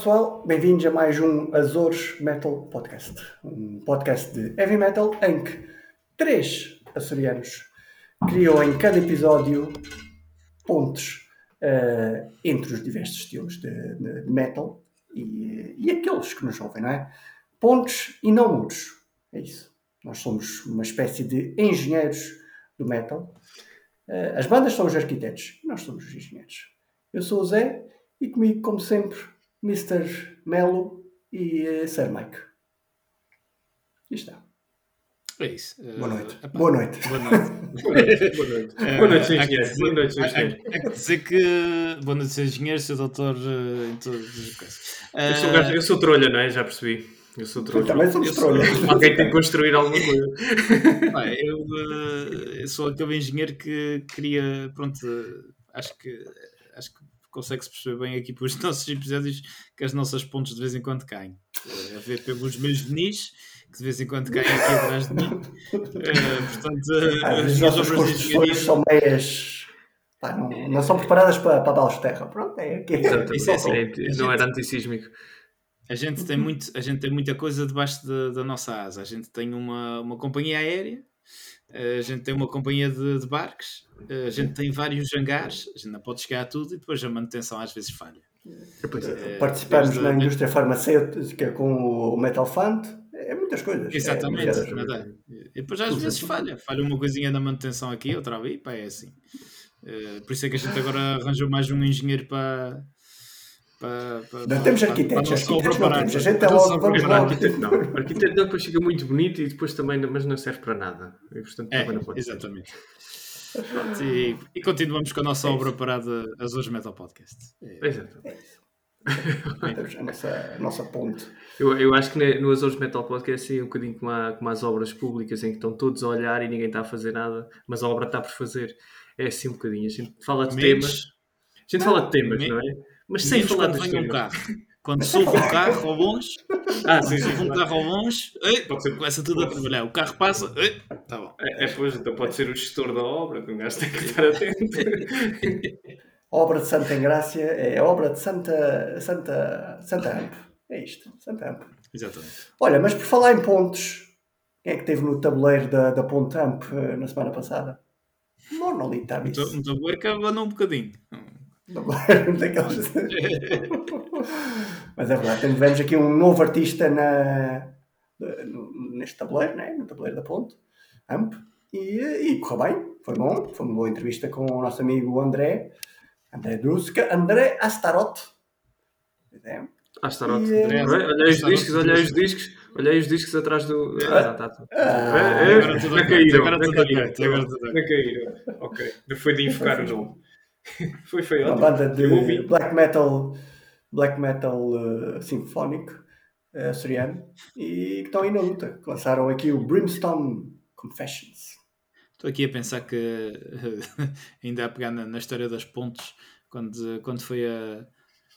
Pessoal, bem-vindos a mais um Azores Metal Podcast. Um podcast de heavy metal em que três açorianos criam em cada episódio pontos uh, entre os diversos estilos de, de, metal e, e, aqueles que nos ouvem, não é? Pontos e não muros. É isso. Nós somos uma espécie de engenheiros do metal. Uh, as bandas são os arquitetos nós somos os engenheiros. Eu sou o Zé e comigo, como sempre, Mr. Melo e uh, Sir Mike. E está. É isso. Boa noite. Uh, Boa noite. Boa noite. Boa noite. Boa noite, engenheiro. Boa noite, engenheiro. Há que dizer que. Boa noite, Sr. engenheiro, Sr. doutor, uh, em todas as coisas. Eu sou, gajo, eu sou trolha, não é? Já percebi. Eu sou trolha. Também somos trolha. Alguém tem que construir alguma coisa. Bem, eu, eu, sou aquele engenheiro que queria. Pronto, acho que. Acho que consegue-se perceber bem aqui pelos nossos episódios que as nossas pontes de vez em quando caem. A ver pelos meus venis que de vez em quando caem aqui atrás de mim. Uh, portanto, ah, as nossas construções são meias. Pá, não, não, são preparadas para, para dar terra. Pronto, é aqui. Isso é assim, não era antissísmico. A gente, tem muito, a gente tem muita coisa debaixo de, da nossa asa. A gente tem uma, uma companhia aérea, a gente tem uma companhia de, de barcos, a gente tem vários hangares, a gente não pode chegar a tudo e depois a manutenção às vezes falha. É, Participamos na indústria farmacêutica com o Metal Fund, é muitas coisas. Exatamente. É, e depois às vezes falha. Falha uma coisinha na manutenção aqui, outra ali, pá, é assim. Uh, por isso é que a gente agora arranjou mais um engenheiro para. Para, para não temos arquitetos, arquitetos não temos. A gente é logo, vamos logo. Arquiteto não. Arquiteto não, depois fica muito bonito e depois também, mas não serve para nada. E, portanto, é, exatamente. E, e, continuamos com a nossa é obra parada Azores Metal Podcast. É, Exato. É a nossa, a nossa ponte. Eu, eu acho que no Azores Metal Podcast é um bocadinho como, a, como as obras públicas em que estão todos a olhar e ninguém está a fazer nada, mas a obra está por fazer. É assim um bocadinho. A gente fala de menos, temas. A gente fala de temas, menos, não é? Mas sem falar de temas. Um carro. Quando soube um carro ao longe, ah, sim, sim, um carro ao longe, ei, ser, começa tudo a trabalhar. O carro passa, ei, tá bom. É, é, pois, então pode ser o gestor da obra, que um gajo tem que estar atento. obra de Santa Engrácia é obra de Santa, Santa, Santa Amp. É isto, Santa Amp. Exatamente. Olha, mas por falar em pontos, quem é que teve no tabuleiro da, da Ponte Amp eh, na semana passada? Monolith Abyss. Um tabuleiro que abanou um bocadinho. Daqueles... mas é verdade, tivemos aqui um novo artista na, neste tabuleiro, né? no tabuleiro da Ponte Amp. E, e correu bem, foi bom. Foi uma boa entrevista com o nosso amigo André. André Druska, André Astaroth. É. Astaroth. E, André, olhei os discos, olhei os discos, olhei os discos atrás do. Ah, não, está tudo. Ah, é, agora tudo caíram. Agora tudo caíram. Ok. Não foi de invocar o nome. foi feio. Uma banda de black metal, black metal uh, sinfónico uh, açoriano e que estão aí na luta. Lançaram aqui o Brimstone Confessions. Estou aqui a pensar que ainda a pegar na, na, história das pontes, quando, quando foi a,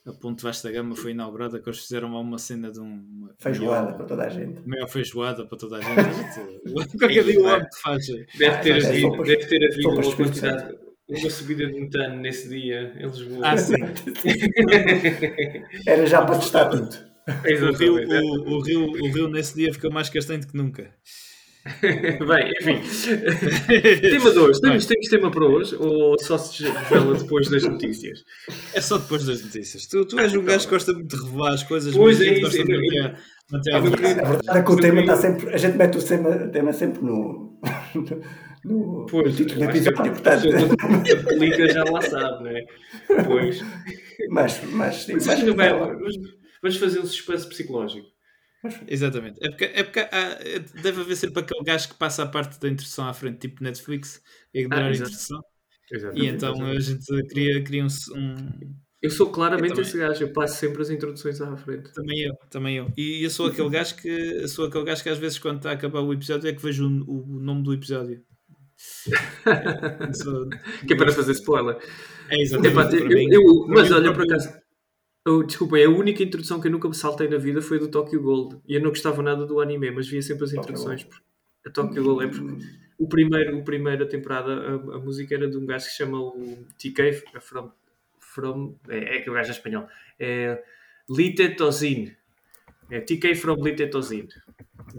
a ponte Vasta Gama foi inaugurada, que eles fizeram lá uma cena de um. Feijoada para toda a gente. Maior feijoada para toda a gente. Qualquer dia o homem faz. Deve ter ah, havido, é, deve ter havido uma quantidade. Uma subida de metano nesse dia em Lisboa. Ah, sim. Era já para testar tudo. O rio, o, o, rio, o rio nesse dia ficou mais castanho que nunca. Bem, enfim. tema 2. Temos, temos tema para hoje ou só se revela depois das notícias? É só depois das notícias. Tu, tu és um gajo que gosta muito de revelar as coisas, pois mas é, gosta é, de manter, manter a, a verdade é que o tema está sempre. A gente mete o tema, tema sempre no. no pois, título do episódio, portanto. Clica já lá sabe, não é? Pois. Mas, mas, sim, mas, mas, vai, vamos fazer um suspense psicológico. Exatamente. É porque, é porque há, deve haver sempre aquele gajo que passa a parte da introdução à frente, tipo Netflix, ignorar ah, a introdução. Exatamente, e então exatamente. a gente cria, cria um, um... Eu sou claramente esse gajo, eu passo sempre as introduções à frente. Também eu, também eu. E eu sou aquele gajo que sou aquele gajo que às vezes quando está a acabar o episódio é que vejo o, o nome do episódio. É, que é para fazer spoiler. É exatamente. Epá, eu, eu, mas olha, por acaso, Oh, desculpa, é a única introdução que eu nunca me saltei na vida foi do Tokyo Gold. E eu não gostava nada do anime, mas via sempre as introduções. A Tokyo Gold é porque o primeiro, a primeira temporada, a, a, música era de um gajo que se chama o TK, from, from, é, é aquele gajo espanhol. É Litetozin. É TK from Litetozin.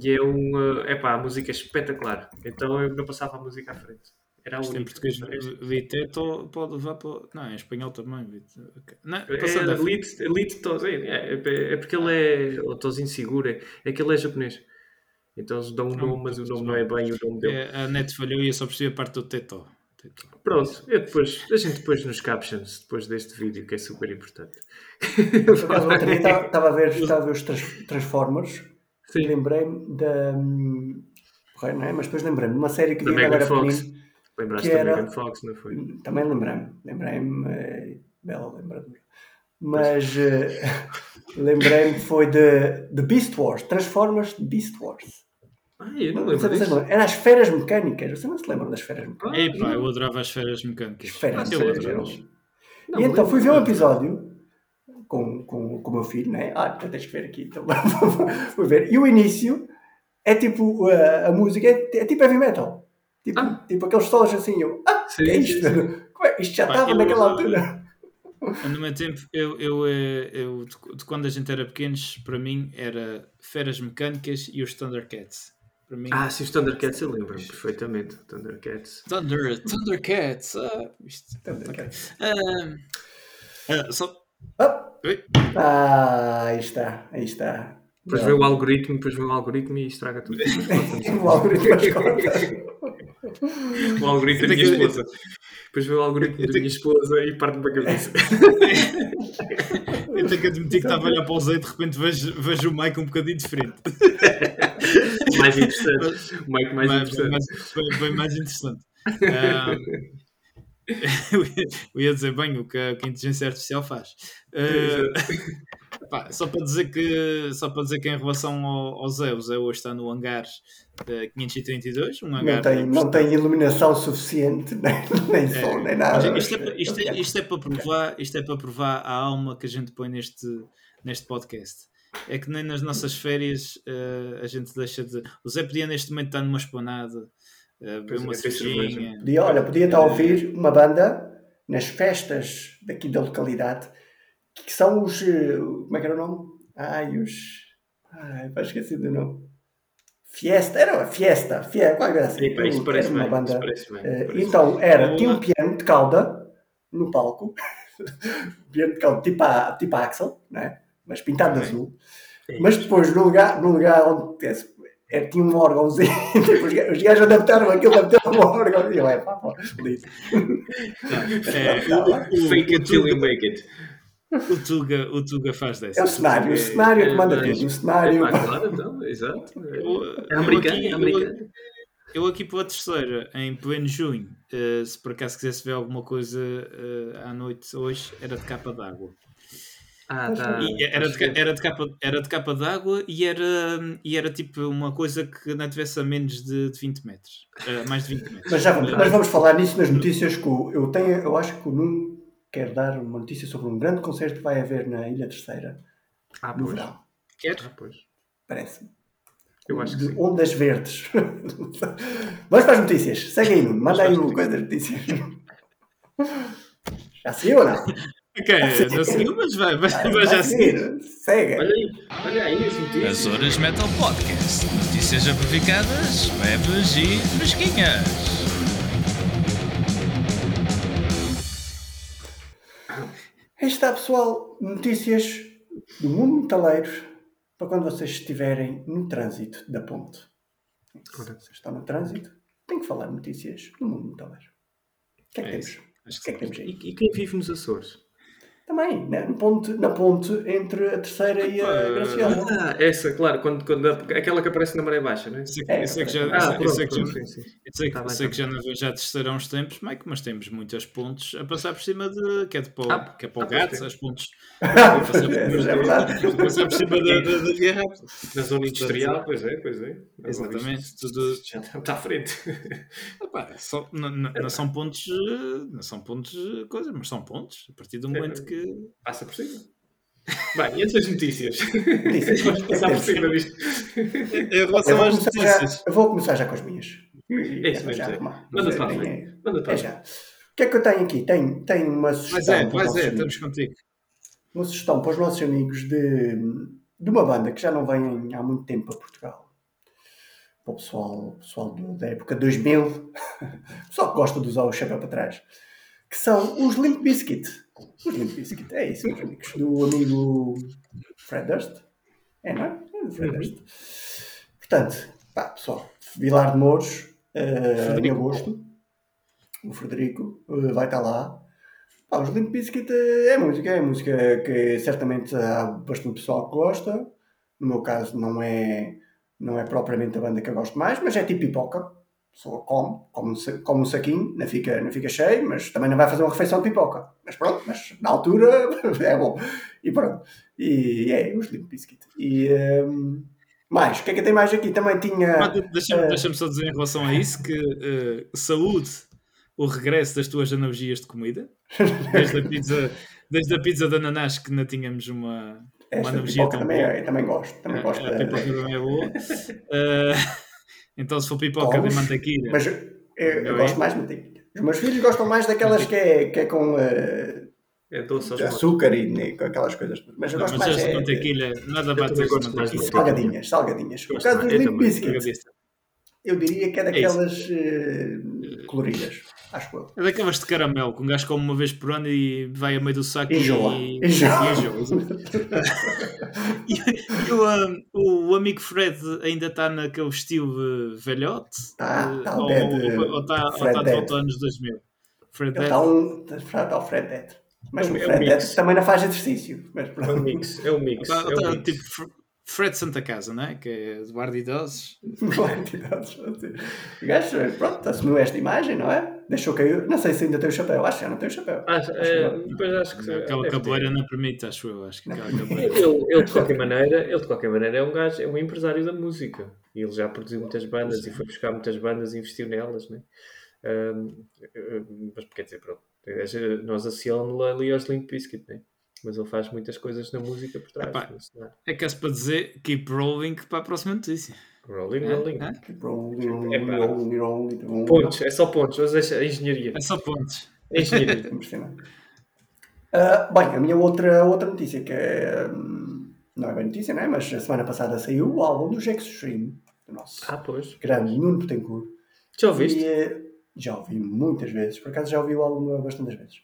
E é um. É pá, a música é espetacular. Então eu não passava a música à frente. Era Isto em português, Viteto pode levar para. Não, em espanhol também. Não, é. É, é, é porque ele é. O Tozin seguro. É, é que ele é japonês. Então eles dão um nome, mas o nome não é bem o nome dele. É, a net falhou e eu só percebi a parte do Teto. Pronto, eu depois, a gente depois nos captions, depois deste vídeo, que é super importante. Estava a ver, estava a ver os Transformers. Lembrei-me da. Não é? Mas depois lembrei-me de uma série que da Megan Fox. Lembraste da era... Megan Fox, não foi? Também lembrei-me. Lembrei-me. Bela lembradura. Mas uh, lembrei-me foi de, de Beast Wars. Transformers de Beast Wars. Ah, eu não, lembro disso. Era as esferas mecânicas. Você não se lembra das esferas mecânicas? Ei, pá, eu adorava as esferas mecânicas. Esferas ah, mecânicas. Não, e então fui ver um episódio com, com, com o meu filho, né? Ah, então tens que ver aqui. Então fui ver. E o início é tipo, a, a música é, é, tipo heavy metal. Tipo, ah. tipo aqueles solos assim. Eu, ah, sim, é isto? É? Isto já estava naquela altura. No meu tempo, eu, eu, eh, eu, de quando a gente era pequenos, para mim era Feras Mecânicas e os Thundercats. Para mim, ah, sim, os Thundercats eu lembro perfeitamente. Thundercats. Thunder, Thundercats. Ah, isto, Thundercats. Okay. Uh, uh, só... Oh. Ah, aí está, aí está. Depois vê o algoritmo, depois vê o algoritmo e estraga tudo. o algoritmo O algoritmo da minha esposa. Depois vê o algoritmo da minha esposa e parte-me a cabeça. Eu tenho que admitir que estava a olhar para o Zé e de repente vejo, vejo o Mike um bocadinho diferente. mais interessante. O Mike mais, mais interessante. Mais, bem mais interessante. Um, eu ia dizer bem o que a, que a inteligência artificial faz. Uh, pá, só para dizer que só para dizer que em relação ao, ao Zé, o Zé hoje está no hangar uh, 532, um hangar não tem, não tem iluminação suficiente, nem, nem é, som, nem nada. Isto é, isto, é, isto é para provar, isto é para provar a alma que a gente põe neste, neste podcast. É que nem nas nossas férias uh, a gente deixa de. O Zé podia neste momento estar numa esplanada beber uma cervejinha. Podia, olha, podia estar a ouvir uma banda nas festas daqui da localidade que são os. Eh, como é que era o nome? Ai, os. Ai, vai esquecer do nome. Fiesta, era uma Fiesta, Fiesta, qual era assim? Sim, isso parece uma bem, banda. Parece bem, eh, parece então, era, tinha um piano de cauda no palco, piano de cauda tipo, a, tipo a Axel, né? mas pintado de azul. Mas depois, no lugar, no lugar onde é, tinha um órgãozinho, tipo, os gajos adaptaram aquilo, adaptaram um órgão, e eu, é pá, pá, feliz. Fake it till you make it. O Tuga, o Tuga faz dessa. É o cenário, o cenário é, que manda tudo. O cenário. É, claro, então, exato. É americano, é americano. Eu aqui para a terceira, em pleno junho, uh, se por acaso quisesse ver alguma coisa uh, à noite hoje, era de capa d'água. Ah, tá. era, de, era, de capa, era de capa d'água e era, e era tipo uma coisa que não tivesse a menos de, de 20 metros. Uh, mais de 20 metros. Mas já vamos, mas vamos falar nisso nas notícias que eu tenho, eu acho que o Nuno quer dar uma notícia sobre um grande concerto que vai haver na Ilha Terceira ah, no pois. verão. Quer? Ah, pois. Parece-me. Eu acho que de sim. Ondas Verdes. Vamos para as notícias. Segue aí, Nuno. Manda aí o coisa das notícias. Já saiu ou não? Ok, não seguiu, mas vai, vai, vai já seguir. Segue. Olha aí, olha aí as notícias. As Horas Metal Podcast. Notícias amplificadas, leves e fresquinhas. Aí está, pessoal. Notícias do mundo metaleiro para quando vocês estiverem no trânsito da ponte. Se vocês estão no trânsito, tem que falar notícias do mundo metaleiro. O que é que é temos? Acho que, que, é que temos aí? E, e quem vive nos Açores? Também, na ponte, na ponte entre a terceira e a Graciola. Ah, essa, claro, quando, quando, aquela que aparece na maré baixa, não é? Isso é, isso é ah, isso é que já, sei, que, sei que já não vejo já terceira há uns tempos, Mike, mas temos muitas pontes a passar por cima de. que é, de para, ah, que é para o ah, gato, as pontes. a passar por, é passar por cima da, da, da. Na zona industrial, pois é, pois é. Exatamente, tudo. Já está à frente. Opa, só, não, não, não, são pontos, não são pontos, coisa, mas são pontos. A partir do momento que que. Passa por cima. Bem, e essas notícias? Notícias. Vamos passar por cima disto. Em relação às notícias. Já, eu vou começar já com as minhas. É isso mesmo. É. Manda para a frente. Manda para é já. O que é que eu tenho aqui? Tenho, tenho uma sugestão. Mas é, mas é, estamos contigo. uma sugestão para os nossos amigos de, de uma banda que já não vem há muito tempo a Portugal. Para o pessoal, pessoal da época 2000, o pessoal que gosta de usar o chapéu para trás, que são os Limp Bizkit. Os Limp Bizkit, é isso, meus amigos. Do amigo Fred Durst. É, não é? é Fred uhum. Durst. Portanto, pá, pessoal, Vilar de Mouros, uh, em agosto. O Frederico uh, vai estar lá. Pá, os Limp Bizkit é música, é música que certamente há bastante pessoal que gosta. No meu caso, não é, não é propriamente a banda que eu gosto mais, mas é tipo pipoca. Só come, come, come um saquinho, não fica, não fica cheio, mas também não vai fazer uma refeição de pipoca. Mas pronto, mas na altura é bom. E pronto. E é, os Limp Bizkit. E. Um, mais, o que é que tem mais aqui? Também tinha. Deixa-me uh... deixa só dizer em relação a isso que uh, saúde o regresso das tuas analogias de comida. Desde a pizza, desde a pizza de ananás que não tínhamos uma, uma analogia tão também, boa. É, também gosto. Também gosto a, a pipoca também é boa. Uh, então se for pipoca de mantequilha. Mas eu, eu, eu gosto mais de mantequilha. Os meus filhos gostam mais daquelas que é, que é com. Uh, é doce açúcar e, e com aquelas coisas. Mas eu gosto mais. de é, mantequilha, nada bate a mantequilha. Salgadinhas, salgadinhas. O caso dos Biscuits, eu diria que é, é daquelas uh, coloridas, acho eu. É daquelas de caramelo, que um gajo come uma vez por ano e vai a meio do saco enjoa. e enjoa. e, e o, um, o amigo Fred ainda está naquele estilo velhote? Está, está ou, ou, está, ou está de volta aos anos 2000? Fred Está um, está o Fred Dead. Mas é o Fred é também não faz exercício. Mas É um mix, é um mix. Tá, é um tá, mix. Tipo Fred Santa Casa, não é? Que é de guarda de idosos. guarda de idosos. O gajo, pronto, assumiu esta imagem, não é? Deixou cair. Não sei se ainda tem o chapéu. Acho que já não tem o chapéu. Acho, é, depois acho que. Aquela cabeleira não permite, acho eu. Acho que ele, ele, de qualquer maneira, ele de qualquer maneira é um gajo, é um empresário da música. E ele já produziu muitas bandas Sim. e foi buscar muitas bandas e investiu nelas, né? Um, mas quer dizer, pronto nós associamos ali aos Limp Bizkit, né? Mas ele faz muitas coisas na música por trás. Epá, é que é para dizer keep rolling para a próxima notícia. Rolling, é? rolling. É? Keep rolling, rolling, é, rolling, rolling, rolling. Pontos, é só pontos. Hoje é engenharia. É só pontos. É engenharia. uh, bem, a minha outra, outra notícia que é. Um, não é bem notícia, não é? Mas a semana passada saiu o álbum do Extreme, do nosso ah, pois. grande Nuno Betancourt. Já ouviste? E, já ouvi muitas vezes, por acaso já ouvi o álbum bastantes vezes.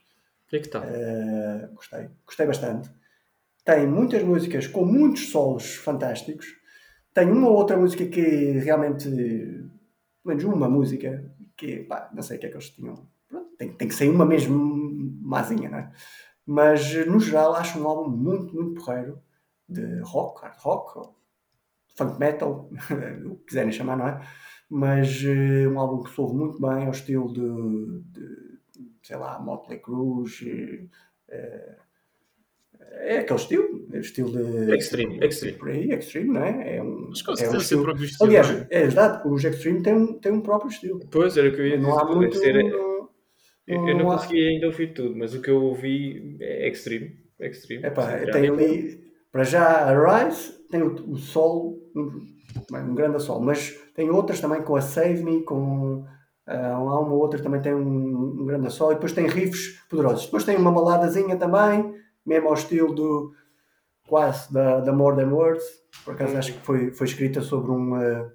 E que tal? Uh, gostei, gostei bastante. Tem muitas músicas com muitos solos fantásticos. Tem uma ou outra música que realmente, pelo menos uma música, que pá, não sei o que é que eles tinham. Pronto, tem, tem que ser uma mesmo mazinha, não é? Mas no geral acho um álbum muito, muito porreiro de rock, hard rock, funk metal, o que quiserem chamar, não é? mas uh, um álbum que soube muito bem ao estilo de, de sei lá, Motley Crue, uh, é aquele estilo, é estilo de Extreme, Extreme. Por aí, Extreme, não é? É um, Mas é um estilo. próprio estilo. Aliás, é? é verdade, os Extreme têm um, têm um próprio estilo. Pois, era o que eu ia dizer. Não há muito. Ser, eu, eu não, não consegui ainda ouvir tudo, mas o que eu ouvi é Extreme. Extreme. Epá, tem ali, para já, a Rise, tem o, o Sol, um, um grande sol, mas tem outras também com a Save Me, com uh, há uma outra também tem um, um grande sol, e depois tem riffs poderosos. Depois tem uma baladazinha também, mesmo ao estilo do quase da, da More Than Words, por acaso acho que foi, foi escrita sobre um, uh,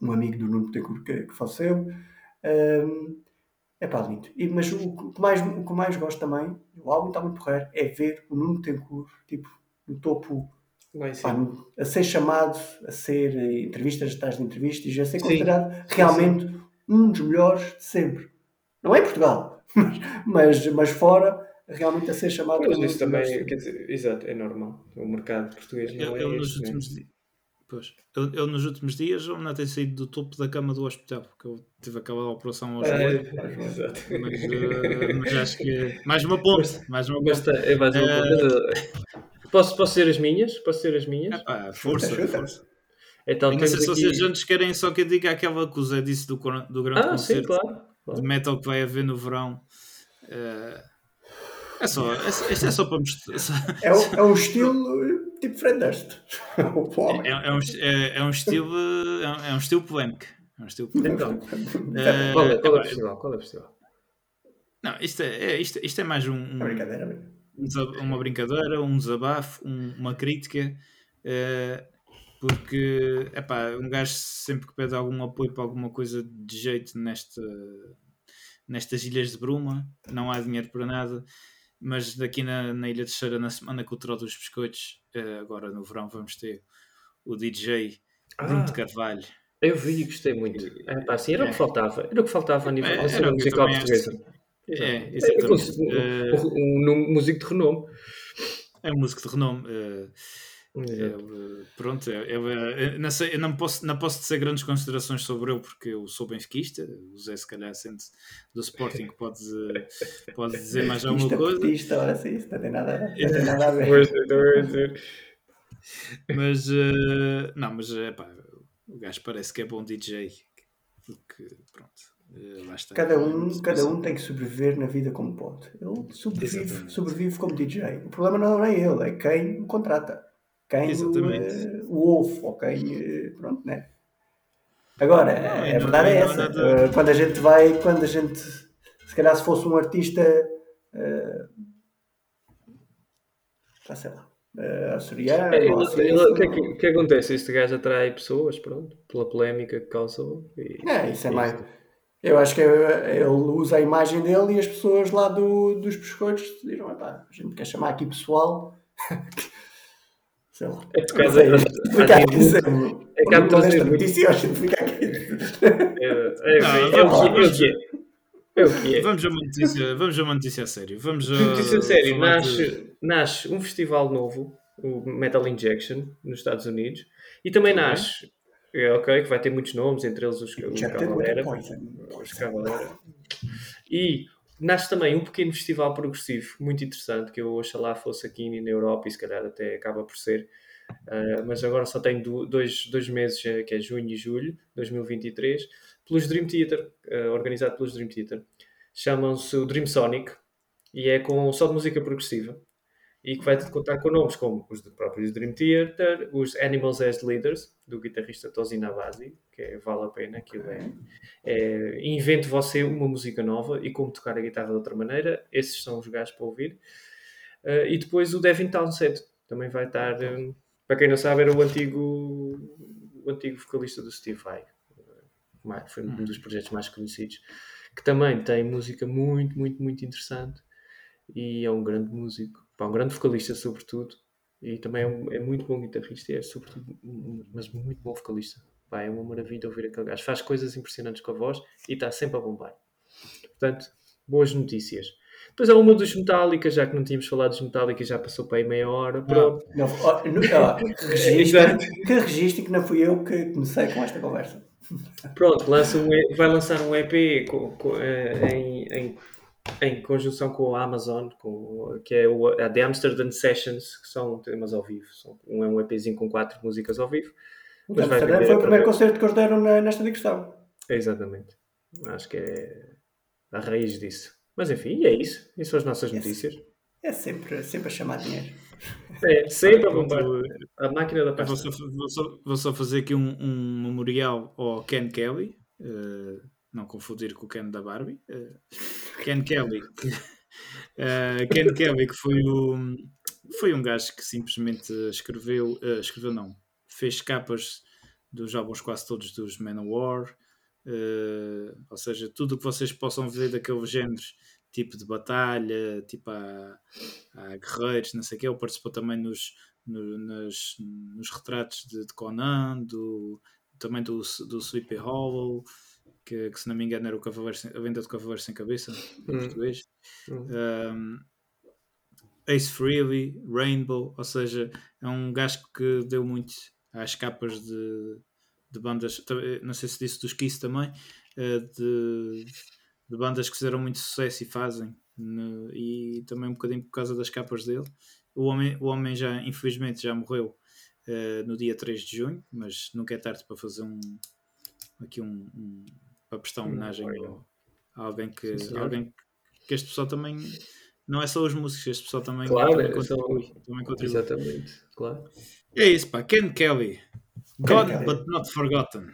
um amigo do Nuno Betancourt que, que faleceu. Um, é pá, lindo. E, mas o, o, que mais, o que mais gosto também, o álbum está muito porreiro, é ver o Nuno Betancourt, tipo, no topo Pá, a ser chamado a ser eh, entrevistas atrás de entrevistas a ser considerado sim. realmente sim. Um dos melhores de sempre. Não é em Portugal, mas, mas, fora, realmente a ser chamado. Mas isso também, quer dizer, exato, é normal. O mercado português não é. Ele, nos né? últimos dias. Pois, ele, ele, nos últimos dias não tem saído do topo da cama do hospital, porque eu tive aquela operação ao joelho. É, exato. Mas, uh, mas acho que. Mais uma ponte. Mais uma ponte. É mais uma ponte. Uh, Posso, posso ser as minhas? Posso ser as minhas? Epá, força, força. Então, não sei se vocês aqui... querem só que eu diga aquela que o Zé disse do, do grande ah, concerto sim, claro, claro. de metal que vai haver no verão. Uh, é só, é, é só para mostrar. É, um, é um estilo tipo Fred Durst. é, é, um, é, é, um estilo, é um, é um estilo polémico. É um estilo polémico. Então, uh, qual, é, qual, é o festival? qual é o festival? Não, isto é, é, isto, isto é mais um. um... É brincadeira, brincadeira uma brincadeira, um desabafo, um, uma crítica, uh, porque epá, um gajo sempre que pede algum apoio para alguma coisa de jeito nesta, nestas ilhas de Bruma, não há dinheiro para nada. Mas daqui na, na Ilha de Cheira, na semana cultural dos biscoitos, uh, agora no verão, vamos ter o DJ Bruno ah. de Carvalho. Eu vi e gostei muito. É, pá, assim, era é. o que faltava. Era o que faltava a nível é, de musical portuguesa. É, exatamente. É, um, um, um, músico de renome. É um músico de renome. Uh, é, pronto, é, é, não, sei, eu não posso, não posso dizer grandes considerações sobre ele porque eu sou benfiquista. O Zé, se calhar, sendo do Sporting, pode, pode dizer mais alguma coisa. Portista, ora sim, isso não tem nada, não tem nada a ver. mas, uh, não, mas é pá, o gajo parece que é bom DJ. Porque, pronto. Cada um, cada um tem que sobreviver na vida como pode. Ele sobrevive, sobrevive como DJ. O problema não é ele, é quem o contrata, quem uh, o ouve ou quem. Uh, pronto, né? Agora, não, a verdade é essa. Uh, quando a gente vai, quando a gente. Se calhar se fosse um artista. Uh, sei lá. Uh, açoriano. É, o que, é que, que, acontece? Este gajo atrai pessoas, pronto, pela polémica que causou. E, é, isso é mais. Eu acho que ele usa a imagem dele e as pessoas lá do, dos biscoitos decidiram: a gente quer chamar aqui pessoal. Sei lá. É por causa da. Fica aqui. É que há muitas notícias. a gente fica aqui. É, o que é. É o que é. Vamos a uma notícia, vamos a uma notícia a sério. Vamos a, notícia a sério. Nasce, de... nasce um festival novo, o Metal Injection, nos Estados Unidos, e também nasce é, ok, que vai ter muitos nomes, entre eles os, os Cavalera. Os Cavalera. E nasce também um pequeno festival progressivo, muito interessante, que eu oxalá fosse aqui na Europa e se calhar até acaba por ser. Uh, mas agora só tem dois, dois meses, eh, que é junho e julho de 2023, pelos Dream Theater, uh, organizado pelos Dream Theater. Chamam-se o Dream Sonic e é com só de música progressiva e que vai contar com nomes como os próprios Dream Theater, os Animals as Leaders, do guitarrista Tosi Navasi, que é, vale a pena, aquilo é, é invente você uma música nova e como tocar a guitarra de outra maneira, esses são os gajos para ouvir. Uh, e depois o Devin Townsend, também vai estar, um, para quem não sabe, era o antigo, o antigo vocalista do Steve Vai, foi um uhum. dos projetos mais conhecidos, que também tem música muito, muito, muito interessante e é um grande músico Pá, um grande vocalista, sobretudo, e também é, um, é, muito bom guitarrista, é sobretudo, mas muito bom vocalista. Pá, é uma maravilha ouvir aquele gajo. Faz coisas impressionantes com a voz e está sempre a bombar. Portanto, boas notícias. Depois há uma dos Metallica, já que não tínhamos falado dos Metallica, já passou para aí meia hora. Pronto. Não, não, não, que registro que não fui eu que comecei com esta conversa. Pronto, lança um, vai lançar um EP com, com, eh, em, em em conjunção com a Amazon, com, que é o, a The Amsterdam Sessions, que são temas ao vivo. São, um é um EPzinho com quatro músicas ao vivo. O Amsterdam foi o primeiro concerto que eles deram na, nesta digressão. Exatamente. Acho que é a raiz disso. Mas enfim, é isso. Essas são as nossas é notícias. É sempre, sempre a chamar dinheiro. É, sempre a bombar. A máquina da pasta. Vou só, vou só, vou só fazer aqui um, um memorial ao Ken Kelly. Uh, não confundir com o Ken da Barbie, uh, Ken Kelly, que, uh, Ken Kelly que foi o foi um gajo que simplesmente escreveu, uh, escreveu não, fez capas dos álbuns quase todos dos Manowar, uh, ou seja, tudo o que vocês possam ver daqueles géneros, tipo de batalha, tipo a, a guerreiros, não sei o que, ele participou também nos, no, nos, nos retratos de, de Conan, do, também do, do Sleepy Hollow, que, que, se não me engano era o Cavaleiro sem, a venda do Cavaleiro Sem Cabeça, em hum. português. Hum. Um, Ace Frehley, Rainbow, ou seja, é um gajo que deu muito às capas de, de bandas, não sei se disse dos Kiss também, eh, de, de bandas que fizeram muito sucesso e fazem, e também um bocadinho por causa das capas dele. O homem, o homem já, infelizmente, já morreu uh, no dia 3 de junho, mas nunca é tarde para fazer um aqui um, um para prestar homenagem a alguém que, Sim, alguém que este pessoal também não é só os músicos, este pessoal também, claro, também, é contribui, também contribui. Exatamente, claro. É isso, pá. Ken Kelly. God Kelly. but not forgotten.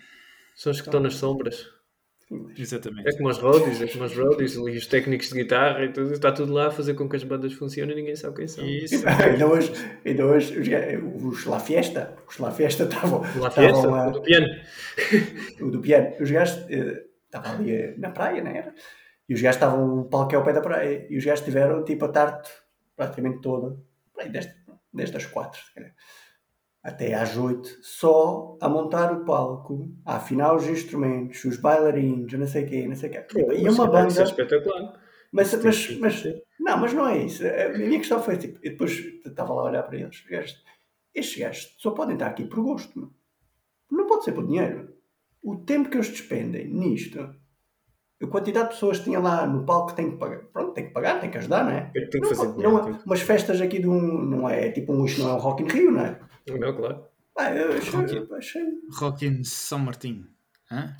São os que estão nas sombras. Exatamente. É como os roadies, é como os roadies, e os técnicos de guitarra e tudo, está tudo lá a fazer com que as bandas funcionem e ninguém sabe quem são. Isso. ainda hoje, ainda hoje os La Fiesta, os La Fiesta estavam. La Fiesta, lá, o do piano. o do piano. Os gajos estavam ali eh, na praia, não era? E os gajos estavam, o palco é ao pé da praia, e os gajos tiveram tipo a tarde praticamente toda, desde, desde as quatro, até às 8, só a montar o palco, a afinar os instrumentos, os bailarinos, não sei o quê, não sei o quê. Pô, e uma banda. espetacular. Mas, mas, mas, não, mas não é isso. A minha questão foi tipo, e depois estava lá a olhar para eles, estes gajos só podem estar aqui por gosto, não, não pode ser por dinheiro. O tempo que eles despendem nisto, a quantidade de pessoas que tinha lá no palco tem que pagar, pronto, tem que pagar, tem que ajudar, não é? Tem que fazer não, dinheiro, não, umas festas aqui de um, não é tipo um, isto não é um Rock in Rio, não é? Não, claro. Ah, eu achei. achei... Rock in São Martinho.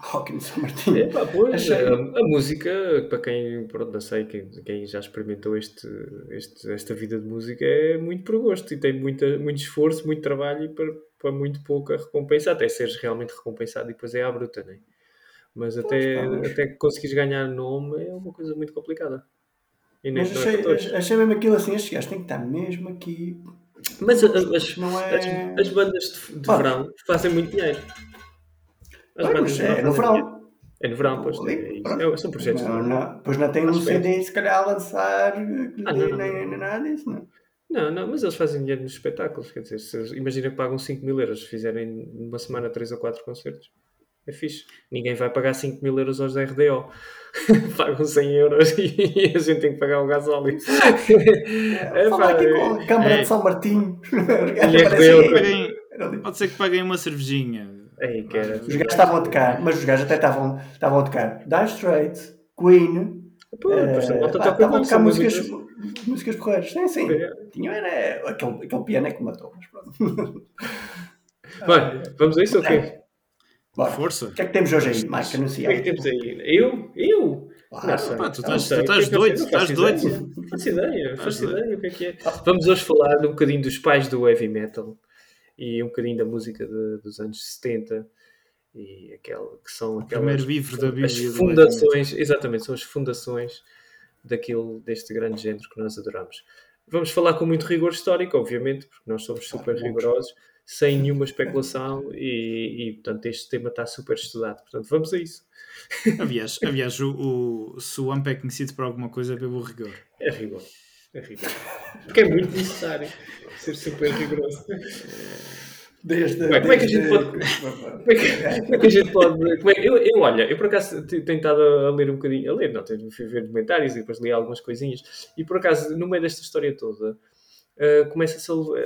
Rock in São Martinho. É, pá, pois, achei... a, a, música, para quem, pronto, não sei, quem, quem já experimentou este, este, esta vida de música, é muito por gosto e tem muita, muito esforço, muito trabalho e para, para muito pouca recompensa, até seres realmente recompensado e depois é à bruta, não é? Mas até, pois, até conseguires ganhar nome é uma coisa muito complicada. Mas achei, achei mesmo aquilo assim, estes gajos têm que estar mesmo aqui mas as, é... as, as, bandas de, de verão fazem muito dinheiro. As bandas é, no verão. É no verão, pois. É, é, são projetos. Não, não, pois não tem um CD, se calhar, a lançar, ah, não, nem, nem nada disso, não. Não, não, mas eles fazem dinheiro nos espetáculos. Quer dizer, se, imagina que pagam 5 mil euros se fizerem numa semana 3 ou 4 concertos. É fixe. Ninguém vai pagar 5 mil euros aos da RDO. Pagam 100 euros e a gente tem que pagar o gasóleo. É, é, Falar aqui com a Câmara é. de São Martinho. Paguem, pode ser que paguem uma cervejinha. Ei, que era. Os gajos estavam a tocar, mas os gajos até estavam, estavam a tocar Dire Straits, Queen. Pô, uh, estavam a tocar músicas, músicas porreiras. Sim, sim. É. Tinha, era aquele, aquele piano é que matou. Mas pronto. Bem, vamos a isso ou okay? quê? Bora. Força. O que é que temos hoje aí, Mike? Anunciar. O que é que temos aí? Eu? Eu? Claro. Pá, tu estás, tu estás doido, estás doido. Não faço ideia, faço ideia o que é que é. Vamos hoje falar um bocadinho dos pais do heavy metal e um bocadinho da música de, dos anos 70 e aquela, que são aquelas livro da Bíblia as fundações, exatamente, são as fundações daquilo, deste grande género que nós adoramos. Vamos falar com muito rigor histórico, obviamente, porque nós somos super rigorosos sem nenhuma especulação e, e, portanto este tema está super estudado. Portanto, vamos a isso. Aliás, aliás o, o, se o AMP é conhecido por alguma coisa é pelo rigor. É rigor. É rigor. Porque é muito necessário ser super rigoroso. Desde, como é que a gente pode. Como é que, como é que a gente pode. Como é, eu, eu, olha, eu por acaso tenho estado a ler um bocadinho, a ler, não, tenho ver documentários e depois li algumas coisinhas, e por acaso, no meio desta história toda, uh, começa-se a. Uh,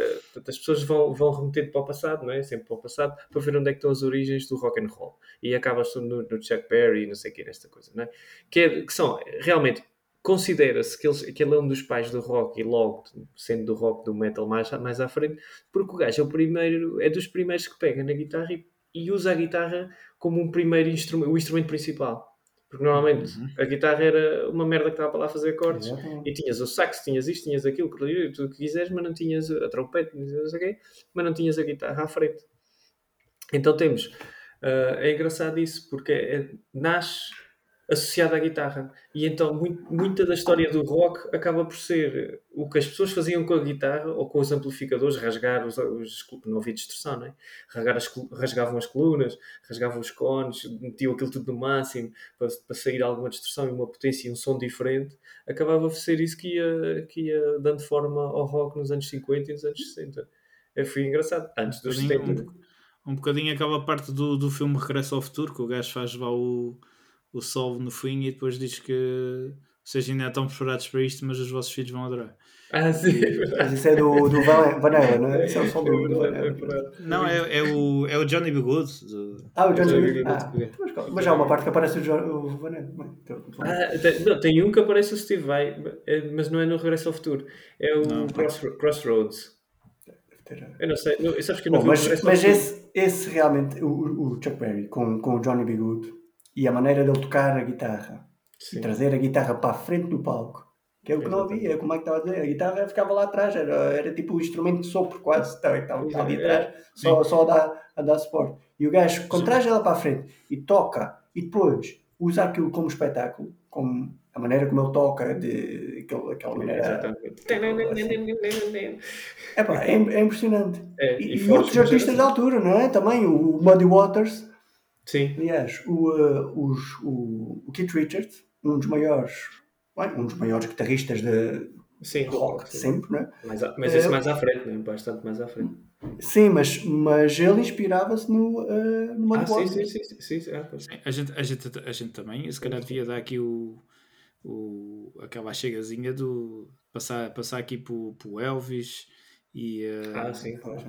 as pessoas vão, vão remetendo para o passado, não é? Sempre para o passado, para ver onde é que estão as origens do rock and roll. E acabas no, no Chuck Berry e não sei o que nesta coisa, não é? Que, é, que são, realmente, considera-se que, ele, que ele é um dos pais do rock e logo sendo do rock do metal mais, mais à frente, porque o gajo é o primeiro, é dos primeiros que pega na guitarra e, e usa a guitarra como um primeiro instrumento, o instrumento principal. Porque normalmente uhum. a guitarra era uma merda que estava para lá fazer acordes uhum. e tinhas o sax, tinhas isto, tinhas aquilo, tudo o que quiseres, mas não tinhas a trompete, não sei o mas não tinhas a guitarra à frente. Então temos. Uh, é engraçado isso, porque é, nasce associada à guitarra. E então muito, muita da história do rock acaba por ser o que as pessoas faziam com a guitarra ou com os amplificadores, rasgar os, os não havia distorção, não é? Rasgar as, rasgavam as colunas, rasgavam os cones, metiam aquilo tudo no máximo para, para sair alguma distorção e uma potência e um som diferente. Acabava por ser isso que ia, que ia dando forma ao rock nos anos 50 e nos anos 60. É, foi engraçado. Antes dos um 70. Um, um bocadinho aquela parte do, do filme Regresso ao Futuro, que o gajo faz lá o o solve no fim e depois diz que vocês ainda estão preparados para isto, mas os vossos filhos vão adorar. Ah, sim. Mas isso é do, do Vanilla, não é? Isso é o som do, do Vanilla. Não, é, é, o, é o Johnny B. Good. Ah, o Johnny B. Good. Ah, mas há uma parte que aparece o, John, o Vanilla. Então, ah, tem, não, tem um que aparece o Steve Vai, é, mas não é no Regresso ao Futuro. É o não, Cross, Crossroads. Eu não sei, eu, sabes que eu não Bom, mas, mas esse, esse realmente, o, o Chuck Berry com, com o Johnny B. Good e a maneira dele tocar a guitarra Sim. e trazer a guitarra para a frente do palco que é o que não havia, como é que estava a dizer? A guitarra ficava lá atrás, era, era tipo um instrumento de sopro quase, estava, estava, ali atrás, só, só a, dar, a dar suporte. E o gajo, quando traz ela para a frente e toca, e depois usa aquilo como espetáculo, como a maneira como ele toca, de aquela, aquela maneira. É, pá, é, é impressionante. É, e, e, e outros artistas da altura, não é? Também o Muddy Waters. Sim. Aliás, o, uh, os, o, o Keith Richards, um dos maiores, bem, um dos maiores guitarristas de, sim, rock sim. sempre, não é? Mais a, mas esse uh, mais à frente, não é? Bastante mais à frente. Sim, mas, mas ele inspirava-se no, uh, no ah. Sim, sim, sim. sim, sim, é, sim. A, gente, a, gente, a gente também, se calhar devia dar aqui o o, aquela chegazinha do passar, passar aqui para o Elvis e uh, ah, sim, claro.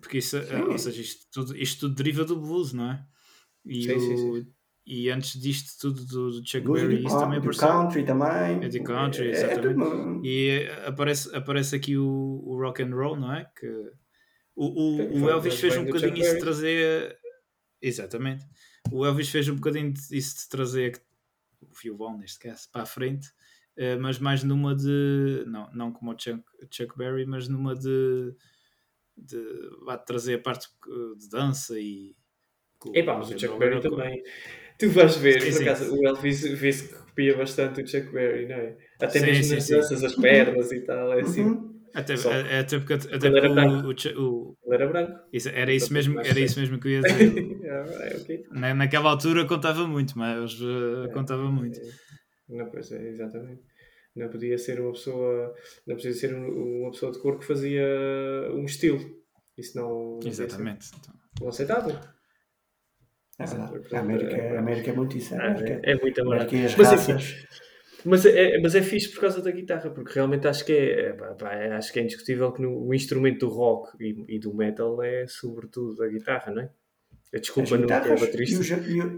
porque isso, sim. Uh, ou seja, isto tudo, isto tudo deriva do blues, não é? E, sim, o, sim, e antes disto tudo do, do Chuck Berry, isso também apareceu. country também. É de country, é, é exatamente. É e aparece, aparece aqui o, o rock and roll, não é? Que o, o, o Elvis fez um bocadinho isso de trazer. Exatamente. O Elvis fez um bocadinho isso de trazer o violão neste caso, para a frente, uh, mas mais numa de, não, não como o Chuck, Chuck Berry, mas numa de, de, de trazer a parte eh, de dança e. Epá, mas o Chuck Berry também. Tu vais ver, sim, por acaso, o Elvis vê-se que copia bastante o Chuck Berry, não é? Até sim, mesmo sim, nas danças, as pernas e tal, é assim. Uhum. Até, Só, até porque, até porque era branco. O, o, ele era branco. Isso, era, isso mesmo, era isso mesmo que eu ia dizer. é, okay. Na, naquela altura contava muito, mas uh, contava muito. É, não, pois é, exatamente. Não podia ser uma pessoa, não podia ser uma pessoa de cor que fazia um estilo. Isso não. não exatamente. Não aceitável. É verdade. A América, a América é muito isso. A América, é, é muito América e as Mas, raças. Mas é, mas é fixe por causa da guitarra, porque realmente acho que é, é acho que é indiscutível que no, o instrumento do rock e, e, do metal é sobretudo a guitarra, não é? A desculpa não é baterista. E os,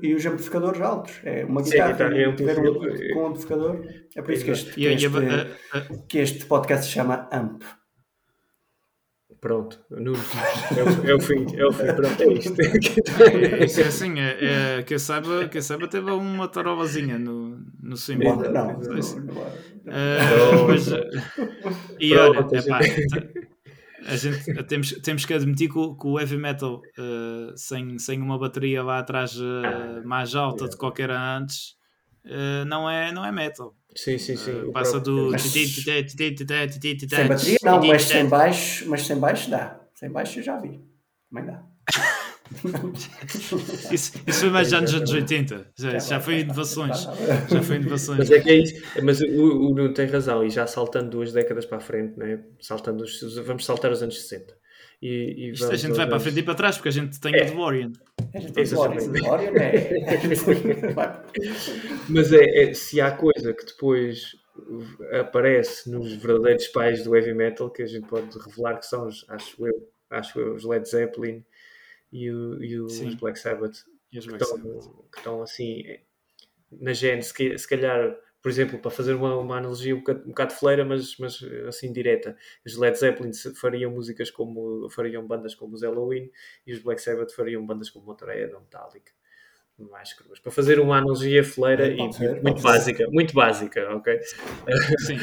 e, os amplificadores altos. É uma guitarra, Sim, guitarra é um amplificador. Um, com um amplificador. É por isso que este, que este, que este podcast se chama AMP. Pronto, Nuno, é, é, o fim, é o fim, pronto, é isto. É, isso é assim, é, é, que, eu saiba, que eu saiba, teve uma tarolazinha no, no seu Não, não, não, não, uh, mas, E olha, epá, a gente temos, temos que admitir que o, que o heavy metal uh, sem, sem uma bateria lá atrás uh, mais alta de qualquer antes não, é, não é metal. Sim, sim, sim. Uh, passa do. Mas... sem bateria não, mas sem baixo, mas sem baixo dá. Sem baixo eu já vi. Também dá. isso, isso foi mais anos anos 80. Já, já foi inovações. Já foi inovações. Mas é que é isso. Mas o Nuno tem razão. E já saltando duas décadas para a frente, né? saltando os, vamos saltar os anos 60. E, e Isto a gente vai para a frente e para trás porque a gente tem é. o DeLorean. A gente tem é. Mas é, é, se há coisa que depois aparece nos verdadeiros pais do heavy metal, que a gente pode revelar que são, os, acho eu, acho eu, os Led Zeppelin e, o, e os Black Sabbath, que, Black estão, Sabbath. que estão assim na gene, se, se calhar por exemplo, para fazer uma, uma analogia um bocado, um bocado fleira, mas, mas assim direta, os Led Zeppelin fariam músicas como fariam bandas como os Halloween e os Black Sabbath fariam bandas como Motorhead ou Metallica mais cruas. Para fazer uma analogia fleira é, e ser, muito básica, ser. muito básica, ok? Sim.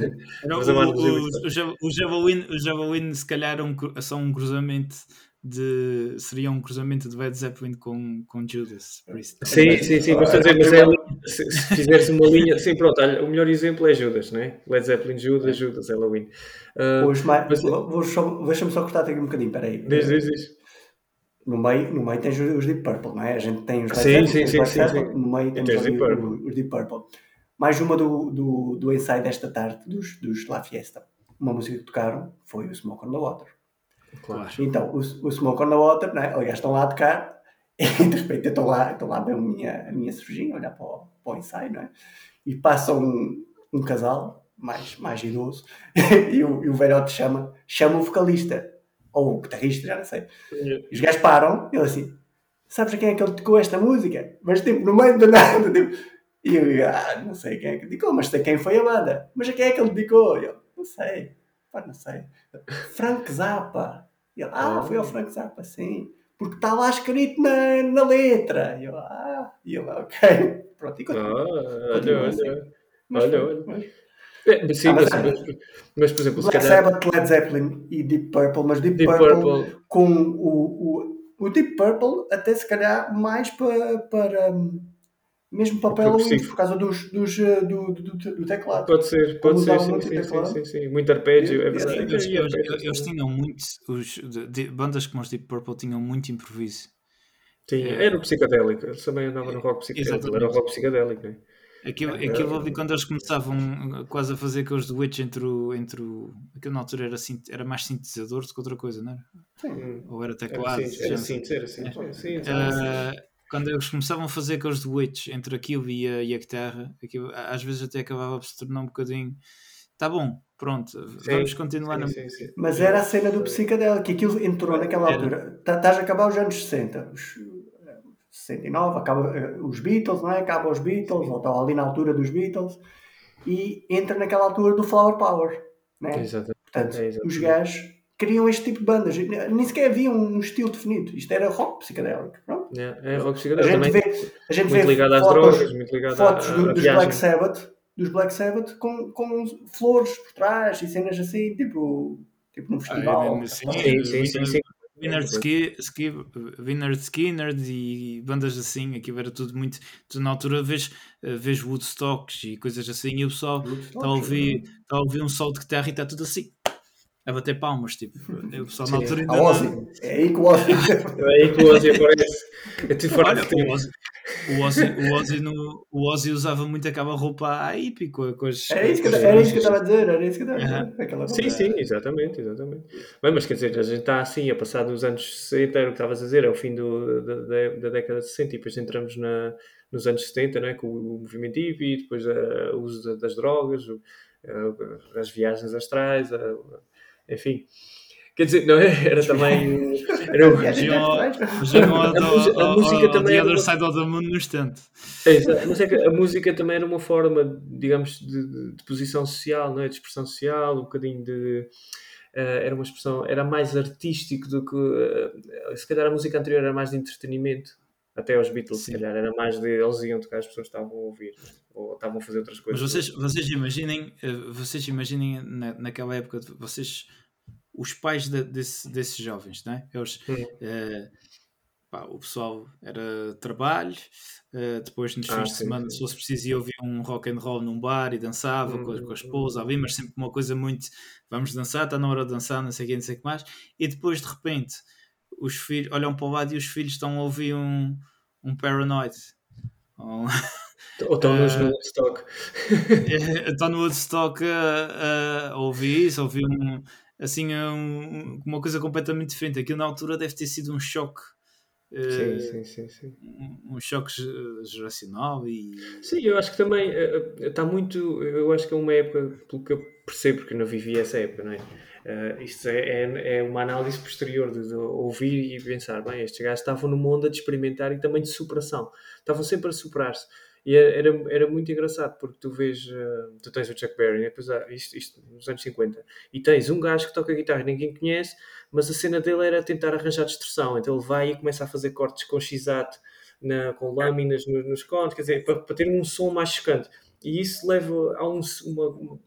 Não, o, o, o, o, Javelin, o Javelin se calhar é um, são um cruzamento de seria um cruzamento de Led Zeppelin com, com Judas Priest. Sim, sim, sim, mas, dizer, mas é, se, se fizeres uma linha, sim, pronto, olha, o melhor exemplo é Judas, né? Led Zeppelin, Judas, Judas, Halloween. Uh, Hoje, mas, vou, deixa-me só cortar aqui um bocadinho, peraí. Diz, diz, diz. No meio, no meio tens os Deep Purple, não é? A gente tem os Led sim, sim, sim, sim, no meio temos os, Deep os Deep Purple. Mais uma do, do, do ensaio desta tarde, dos, dos La Fiesta. Uma música que tocaram foi o Smoke on the Water. Claro. Então, o, o Smoke on the Water, né? aliás, estão lá a tocar, e de repente eu estou lá, estou lá a ver a minha, a minha cervejinha, olhar para o, para o ensaio, não é? e passa um, um casal mais, mais idoso, e o, e o velhote chama, chama o vocalista, ou o guitarrista, já não sei. E os gajos param, ele assim, sabes a quem é que ele tocou esta música? Mas tipo, no meio do nada, tipo, e eu, ah, não sei quem é que dedicou, mas sei quem foi a banda. Mas a quem é que ele dedicou? Eu, não sei. Pá, não sei. Frank Zappa. E ele, ah, foi ao Frank Zappa, sim. Porque está lá escrito na, na letra. E eu, ah, e ele, ok. Pronto, e continua. Ah, olha, assim. olha. Mas, olha, olha. Mas, é, sim, ah, mas, mas, mas, por exemplo, Black calhar... Sabbath, Led Zeppelin e Deep Purple, mas Deep, Deep Purple, Purple, com o, o, o Deep Purple até se calhar mais para, para, mesmo papel Halloween, por causa dos, dos, eh, do, do, do, teclado. Pode ser, pode ser, sim, sim, sim, sim, sim, muito arpégio, é verdade. Eles, eles, eles tinham muito, os, de, de, bandas como os Deep Purple tinham muito improviso. Sim, é, era o psicadélico, eles também andavam no rock psicadélico, era o rock psicadélico, é? Aquilo, aquilo ali quando eles começavam uh, quase a fazer aqueles duetos entre o. Entre o aquilo na altura era, era mais sintetizador do que outra coisa, não era? Sim. Ou era teclado? Era, era sim, era sim. É. sim, uh, quando eles começavam a fazer aqueles duetos entre aquilo e a, e a guitarra, aquilo, às vezes até acabava por se tornar um bocadinho. Tá bom, pronto, sim, vamos continuar. Sim, sim, Mas era a cena do psicadélico, que aquilo entrou naquela altura. Estás a acabar os anos 60. Os, 69, acaba uh, os Beatles, não é? Acaba os Beatles, ou ali na altura dos Beatles, e entra naquela altura do Flower Power, né? Exatamente. Portanto, é exatamente. os gajos criam este tipo de bandas, nem sequer havia um, estilo definido, isto era rock psicadélico. Pronto? É, é rock psicadélico. A gente também, vê, a gente muito vê ligado às fotos, drogas, muito ligado fotos do, dos Black Sabbath, dos Black Sabbath com, com flores por trás e cenas assim, tipo, tipo num ah, festival. Ah, sim, sim, sim, sim, sim. Winner Skinner, Skinner e bandas assim, aqui era tudo muito. Tu, na altura vês, eh, vês Woodstocks e coisas assim, e o pessoal está a, ouvir, está a ouvir um sol de guitarra e está tudo assim a bater palmas, tipo, o pessoal na altura ainda. Não... É aí que o Ozzy. é aí que o Ozzy aparece. É tudo fora Olha, o Ozzy, o Ozzy, o, Ozzy no, o Ozzy usava muito aquela roupa a hippie com, com as. Era isso que, era isso que eu estava a dizer, era isso que eu estava a dizer. Sim, sim, exatamente, exatamente. Bem, mas quer dizer, a gente está assim, a passar dos anos 60, era o que estavas a dizer, é o fim do, da, da, da década de 60 e depois entramos na, nos anos 70, não é? com o, movimento hippie, depois uh, o uso das drogas, o, uh, as viagens astrais, uh, enfim. Quer dizer, não é? Era também. Era o... a, música também. The other side of the moon no instante. É, mas é que a música também era uma forma, digamos, de, de posição social, não é? De expressão social, um bocadinho de. Uh, era uma expressão, era mais artístico do que. Uh, se calhar a música anterior era mais de entretenimento. Até aos Beatles, Sim. se calhar, era mais de. Eles iam tocar, as pessoas estavam a ouvir ou estavam a fazer outras coisas. Mas vocês, vocês imaginem, eh, vocês imaginem na, naquela época, vocês os pais de, desse, desses jovens, não é? Eles, uh, pá, o pessoal era trabalho, uh, depois nos ah, fins de semana, sim. se fosse preciso, ia ouvir um rock and roll num bar e dançava com, com, a uhum. esposa, ali, mas sempre uma coisa muito vamos dançar, está na hora de dançar, não sei o que, não sei o que mais, e depois de repente os filhos olham para o lado e os filhos estão a ouvir um, um Paranoid. Ou estão uh, no Woodstock. Estão no Woodstock a, a, ouvir isso, ouvir um, assim, um, uma coisa completamente diferente. Aquilo na altura deve ter sido um choque. Uh, sim, sim, sim, um, um choque geracional e sim, eu acho que também está uh, muito eu acho que é uma época pelo que eu percebo porque não vivi essa época, não é? Uh, isto é, é, é, uma análise posterior de, de, ouvir e pensar, bem, estes gajos estavam numa onda de experimentar e também de superação, estavam sempre a superar-se. E é, era, era muito engraçado porque tu vês, uh, tu tens o Chuck Berry, né? Ah, isto, isto nos anos 50, e tens um gajo que toca guitarra ninguém conhece, mas a cena dele era tentar arranjar distorção. Então ele vai e começa a fazer cortes com x-ato, com lâminas nos, nos cones, quer dizer, para, para, ter um som mais chocante. E isso leva a um, uma, um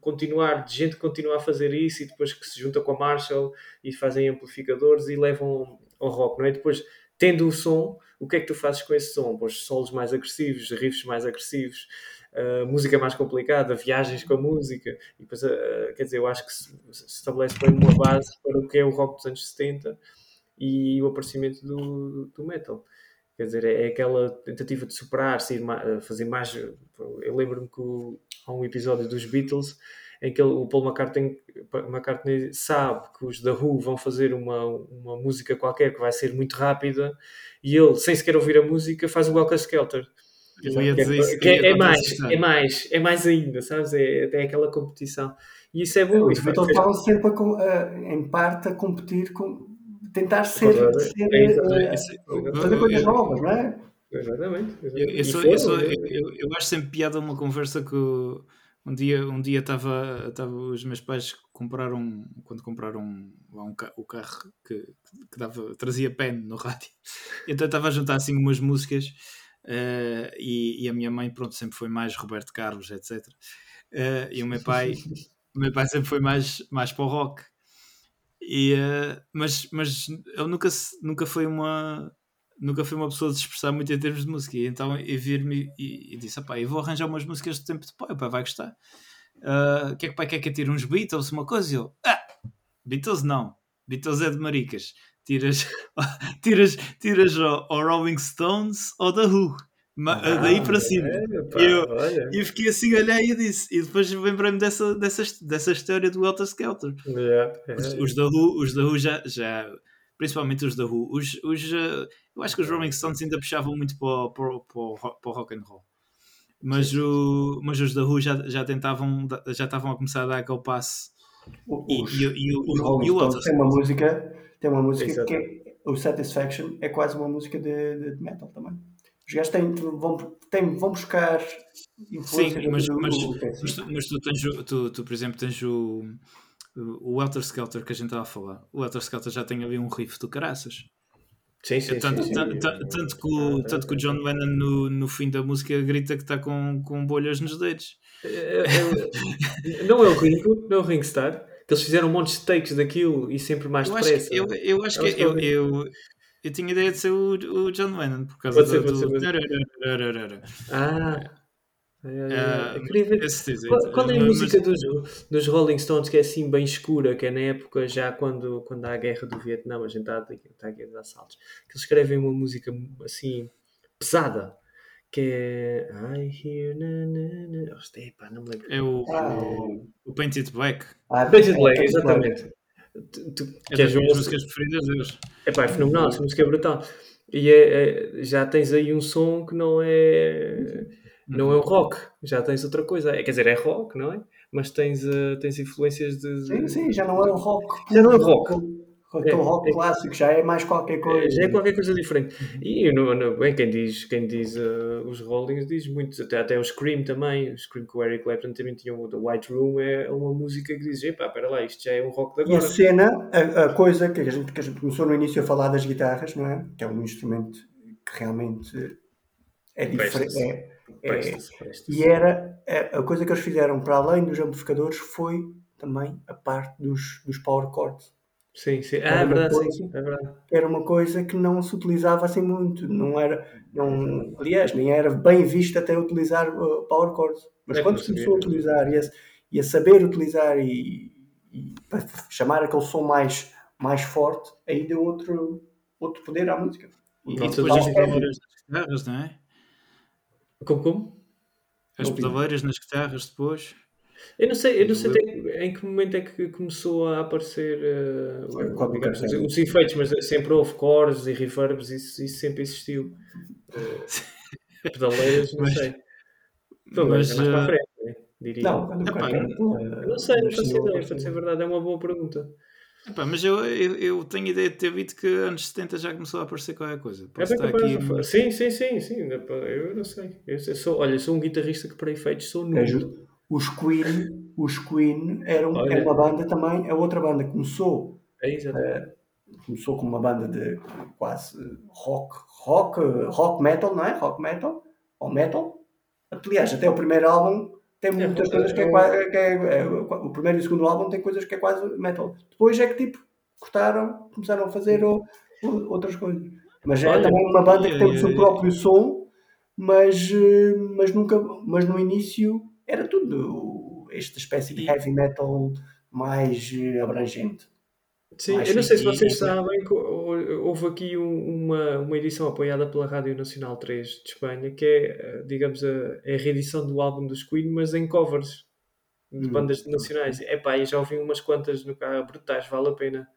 continuar de gente que continua a fazer isso e depois que se junta com a Marshall e fazem amplificadores e levam ao rock, não é? Depois, tendo o som, o que é que tu fazes com esse som? Pôs solos mais agressivos, riffs mais agressivos, uh, música mais complicada, viagens com a música. E depois, uh, quer dizer, eu acho que se, se estabelece bem uma base para o que é o rock dos anos 70 e o aparecimento do, do metal. Quer dizer, é, é aquela tentativa de superar-se, fazer mais. Eu lembro-me que há um episódio dos Beatles em que ele, o Paul McCartney, McCartney, sabe que os da Who vão fazer uma, uma música qualquer que vai ser muito rápida e ele, sem sequer ouvir a música, faz o Welcome Skelter. Que é, é, mais, é mais, é mais ainda, sabes? É, é aquela competição. E isso é bom. Os Beatles estavam sempre, a, em parte, a competir com. Tentar ser. ser é, uh, fazer coisas novas, não é? Exatamente. exatamente. Eu, eu, sou, eu, sou, eu, eu, acho sempre piada uma conversa que um dia um dia estava os meus pais compraram quando compraram um, um, o carro que, que dava, trazia pen no rádio então estava a juntar assim umas músicas uh, e, e, a minha mãe pronto sempre foi mais Roberto Carlos etc uh, e o meu pai o meu pai sempre foi mais mais para o rock e, uh, mas mas eu nunca nunca foi uma nunca fui uma pessoa de expressar muito em termos de música. E então eu vir-me e, e, disse: pá, eu vou arranjar umas músicas de tempo de pai, o pai vai gostar. Ah, o uh, que é que pai quer que eu tire? Uns Beatles, uma coisa? E eu: ah, Beatles não. Beatles é de maricas. Tiras, tiras, tiras ou, Rolling Stones ou The Who. Ah, daí para cima. É, pá, eu, eu fiquei assim, olhei e disse. E depois lembrei-me dessa, dessa, dessa história do Walter Skelter. Yeah. Os, os, da Who, os da Who já, já. Principalmente os da Who. Os, os, uh, eu acho que os Rolling Stones ainda puxavam muito para, para, para, para o rock and roll. Mas, o, mas os da Who já, já tentavam, já estavam a começar a dar aquele passo. Os, e, e, e, os Rolling Stones tem uma música, tem uma música Exato. que é, o Satisfaction é quase uma música de, de metal também. Os gajos têm, vão, têm, vão buscar Sim, mas, do, mas, do, mas, tu, mas tu, tens, tu, tu, por exemplo, tens o, o Welter Skelter que a gente estava a falar. O Welter Skelter já tem ali um riff do caraças. Sim, sim, tanto, sim, sim, tanto, tanto, que o, tanto que o John Lennon no, no fim da música grita que está com, com bolhas nos dedos. É, é, é, não é o Ringo, não é o Ringstar. Que eles fizeram um monte de takes daquilo e sempre mais eu depressa. Acho que, eu, eu acho que eu, eu, eu tinha ideia de ser o, o John Lennon por causa pode do. Ser, do... Ah. É, eu queria ver qual, qual, é a música mas... dos, dos Rolling Stones que é assim bem escura, que é na época já quando, quando há a guerra do Vietnã, a gente está, está aqui a assaltos, que eles escrevem uma música assim pesada, que é I hear na, na, na. Oh, epá, não me lembro. É o, ah, o, o Painted Black. Ah, Painted Black, exatamente. Tu, tu, é das minhas músicas preferidas deles. Epá, é fenomenal, essa música é brutal. E é, é, já tens aí um som que não é não é o rock, já tens outra coisa. É, quer dizer, é rock, não é? Mas tens, uh, tens influências de, Sim, sim, já não é o rock. Já não é rock. É, rock é, clássico, já é mais qualquer coisa. Já é qualquer coisa diferente. E no, no, bem, quem diz, quem diz uh, os Rollings diz muitos, até, até o Scream também, o Scream com o Eric Clapton também tinha o The White Room, é uma música que diz, epá, espera lá, isto já é um rock de agora. E a cena, a, a, coisa que a, gente, que a gente começou no início a falar das guitarras, não é? Que é um instrumento que realmente é diferente. É, e era a, a, coisa que eles fizeram para além dos amplificadores foi também a parte dos, dos power chords. Sim, sim. Ah, é verdade, coisa, sim, é verdade. Era uma coisa que não se utilizava assim muito. Não era, não, aliás, nem era bem visto até utilizar uh, power chords. Mas é quando se começou a utilizar e a, e a saber utilizar e, e, para chamar aquele som mais, mais forte, aí deu outro, outro poder à música. E, e depois as guitarras, não é? Como, como? As pedaleiras nas guitarras depois. Eu não sei, eu não sei até em que momento é que começou a aparecer uh, digamos, os efeitos, mas sempre houve cores e reverbs, isso, isso sempre existiu. Uh, pedaleiras, não mas, sei. Pelo menos é mais para a eh, frente, né? diria. Não, não, não, não sei, não faço ideia, para dizer a verdade, é uma boa pergunta. Epá, mas eu, eu, eu, tenho ideia de ter visto que anos 70 já começou a aparecer qualquer coisa. Posso é estar aqui... Sim, sim, sim, sim. Eu não sei. Eu sou, olha, sou um guitarrista que para efeitos sou nulo. Os Queen, os Queen eram, era uma banda também, a outra banda começou. É uh, começou com uma banda de quase rock, rock, rock metal, não é? Rock metal, ou metal. Aliás, até o primeiro álbum tem é, muitas é, coisas que é, quase. Que é, é, o primeiro e o segundo álbum tem coisas que é quase metal. Depois é que tipo, cortaram, começaram a fazer ou, ou, outras coisas. Mas é também uma banda que tem o seu próprio som, mas, eh, mas, nunca, mas no início era tudo esta espécie de heavy metal mais eh, abrangente. Sim, eu não sei se vocês sabem que houve aqui uma, uma edição apoiada pela Rádio Nacional 3 de Espanha, que é, eh, digamos, a, a reedição do álbum dos Queen, mas em covers de hum. bandas nacionais. É pá, e já ouvi umas quantas no carro brutais, vale a pena.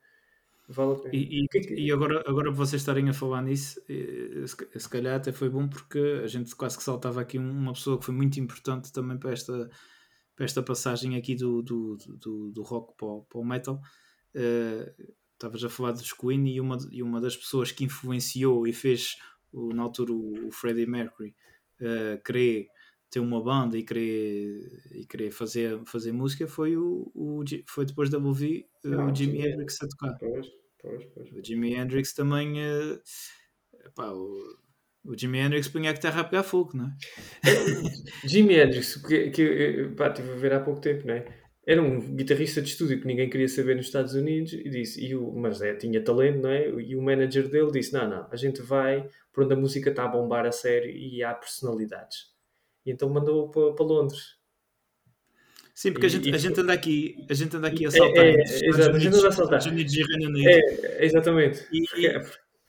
Vale a pena. E, e, e agora, agora vocês estarem a falar nisso, se, se calhar até foi bom porque a gente quase que saltava aqui uma pessoa que foi muito importante também para esta, para esta passagem aqui do, do, do, do rock para o, para o metal uh, estavas a falar dos Queen e uma, e uma das pessoas que influenciou e fez o, na altura o, o Freddie Mercury uh, querer ter uma banda e querer, e querer fazer, fazer música foi, o, o, foi depois da ouvir uh, o Jimi Hendrix a tocar. Pois, pois, pois. O Jimi Hendrix também. Uh, epá, o, o Jimi Hendrix punha a guitarra a pegar fogo, não é? Jimi Hendrix, que, que pá, estive a ver há pouco tempo, não é? era um guitarrista de estúdio que ninguém queria saber nos Estados Unidos e disse, e o, mas é, tinha talento, não é? E o manager dele disse: Não, não, a gente vai por onde a música está a bombar a sério e há personalidades. E então mandou para, para Londres. Sim, porque a, gente, a gente anda aqui, a gente anda aqui a saltar. É, é, exato, a gente anda a saltar. Estados Unidos e Reino Unido. É, exatamente. E, porque, e,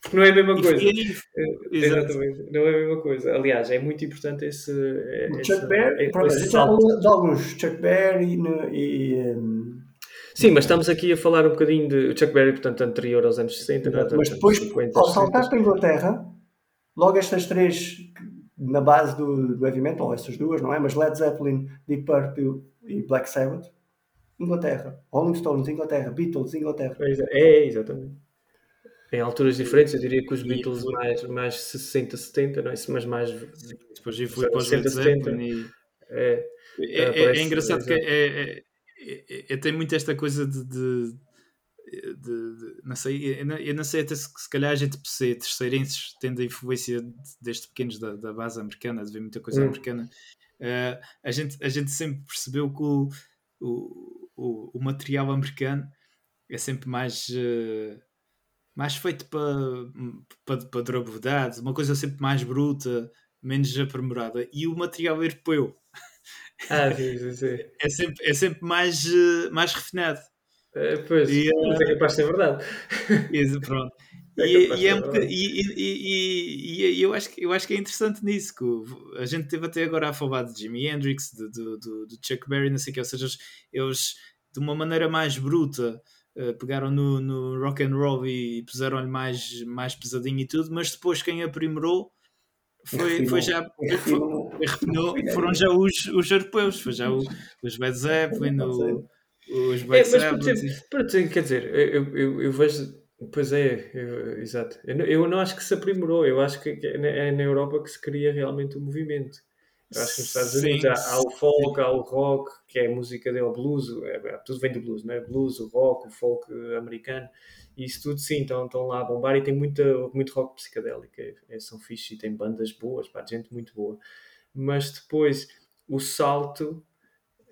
porque não é a mesma coisa. É, exatamente, não é a mesma coisa. Aliás, é muito importante esse. O Chuck Berry, pronto, a gente já falou de alguns. Chuck Berry e. Um... Sim, mas estamos aqui a falar um bocadinho de Chuck Berry, portanto, anterior aos anos 60. Exato, mas depois, 50, ao saltar para a Inglaterra, logo estas três na base do, do heavy metal, essas duas, não é? Mas Led Zeppelin, Deep Purple e Black Sabbath, Inglaterra. Rolling Stones, Inglaterra. Beatles, Inglaterra. É, é exatamente. Em alturas diferentes, eu diria que os Beatles mais, mais 60, 70, não é? Mas mais. Depois eu fui para os Led Zeppelin e. É, é, é, é engraçado que é, é, tem muito esta coisa de, de de, de, não sei, eu não, eu não, sei até se, se calhar a gente ser terceirenses tendo a influência desde pequenos da, da base americana, de ver muita coisa hum. americana, uh, a, gente, a gente sempre percebeu que o, o, o, o material americano é sempre mais, uh, mais feito para, para, para durabilidade, uma coisa sempre mais bruta, menos aprimorada, e o material europeu. Ah, sim, sim, sim. É sempre, é sempre mais, uh, mais refinado. Uh, pois, e, uh, é capaz de ser verdade. Isso, pronto. É e, e, é um e, e, e, eu, acho que, eu acho que é interessante nisso. Que a gente teve até agora a falar de Jimi Hendrix, de, do, do, do Chuck Berry, não sei o que, ou seja, eles de uma maneira mais bruta uh, pegaram no, no rock and roll e puseram-lhe mais, mais pesadinho e tudo, mas depois quem aprimorou foi, foi já refinou, foram já os, os europeus, foi já o, os Led Zeppelin, o, os Black é, mas para dizer, quer dizer, eu, eu, eu vejo. Pois é, eu, exato. Eu, eu, não acho que se aprimorou, eu acho que é na Europa que se cria realmente o movimento. Eu acho que nos Estados Unidos sim, há, há, o folk, há o rock, que é a música dele, o blues, é, é, tudo vem do blues, não é? Blues, o rock, o folk americano, e isso tudo sim, estão, estão lá a bombar e tem muita, muito rock psicadélico, é, é, são fixe e tem bandas boas, pá, gente muito boa. Mas depois o salto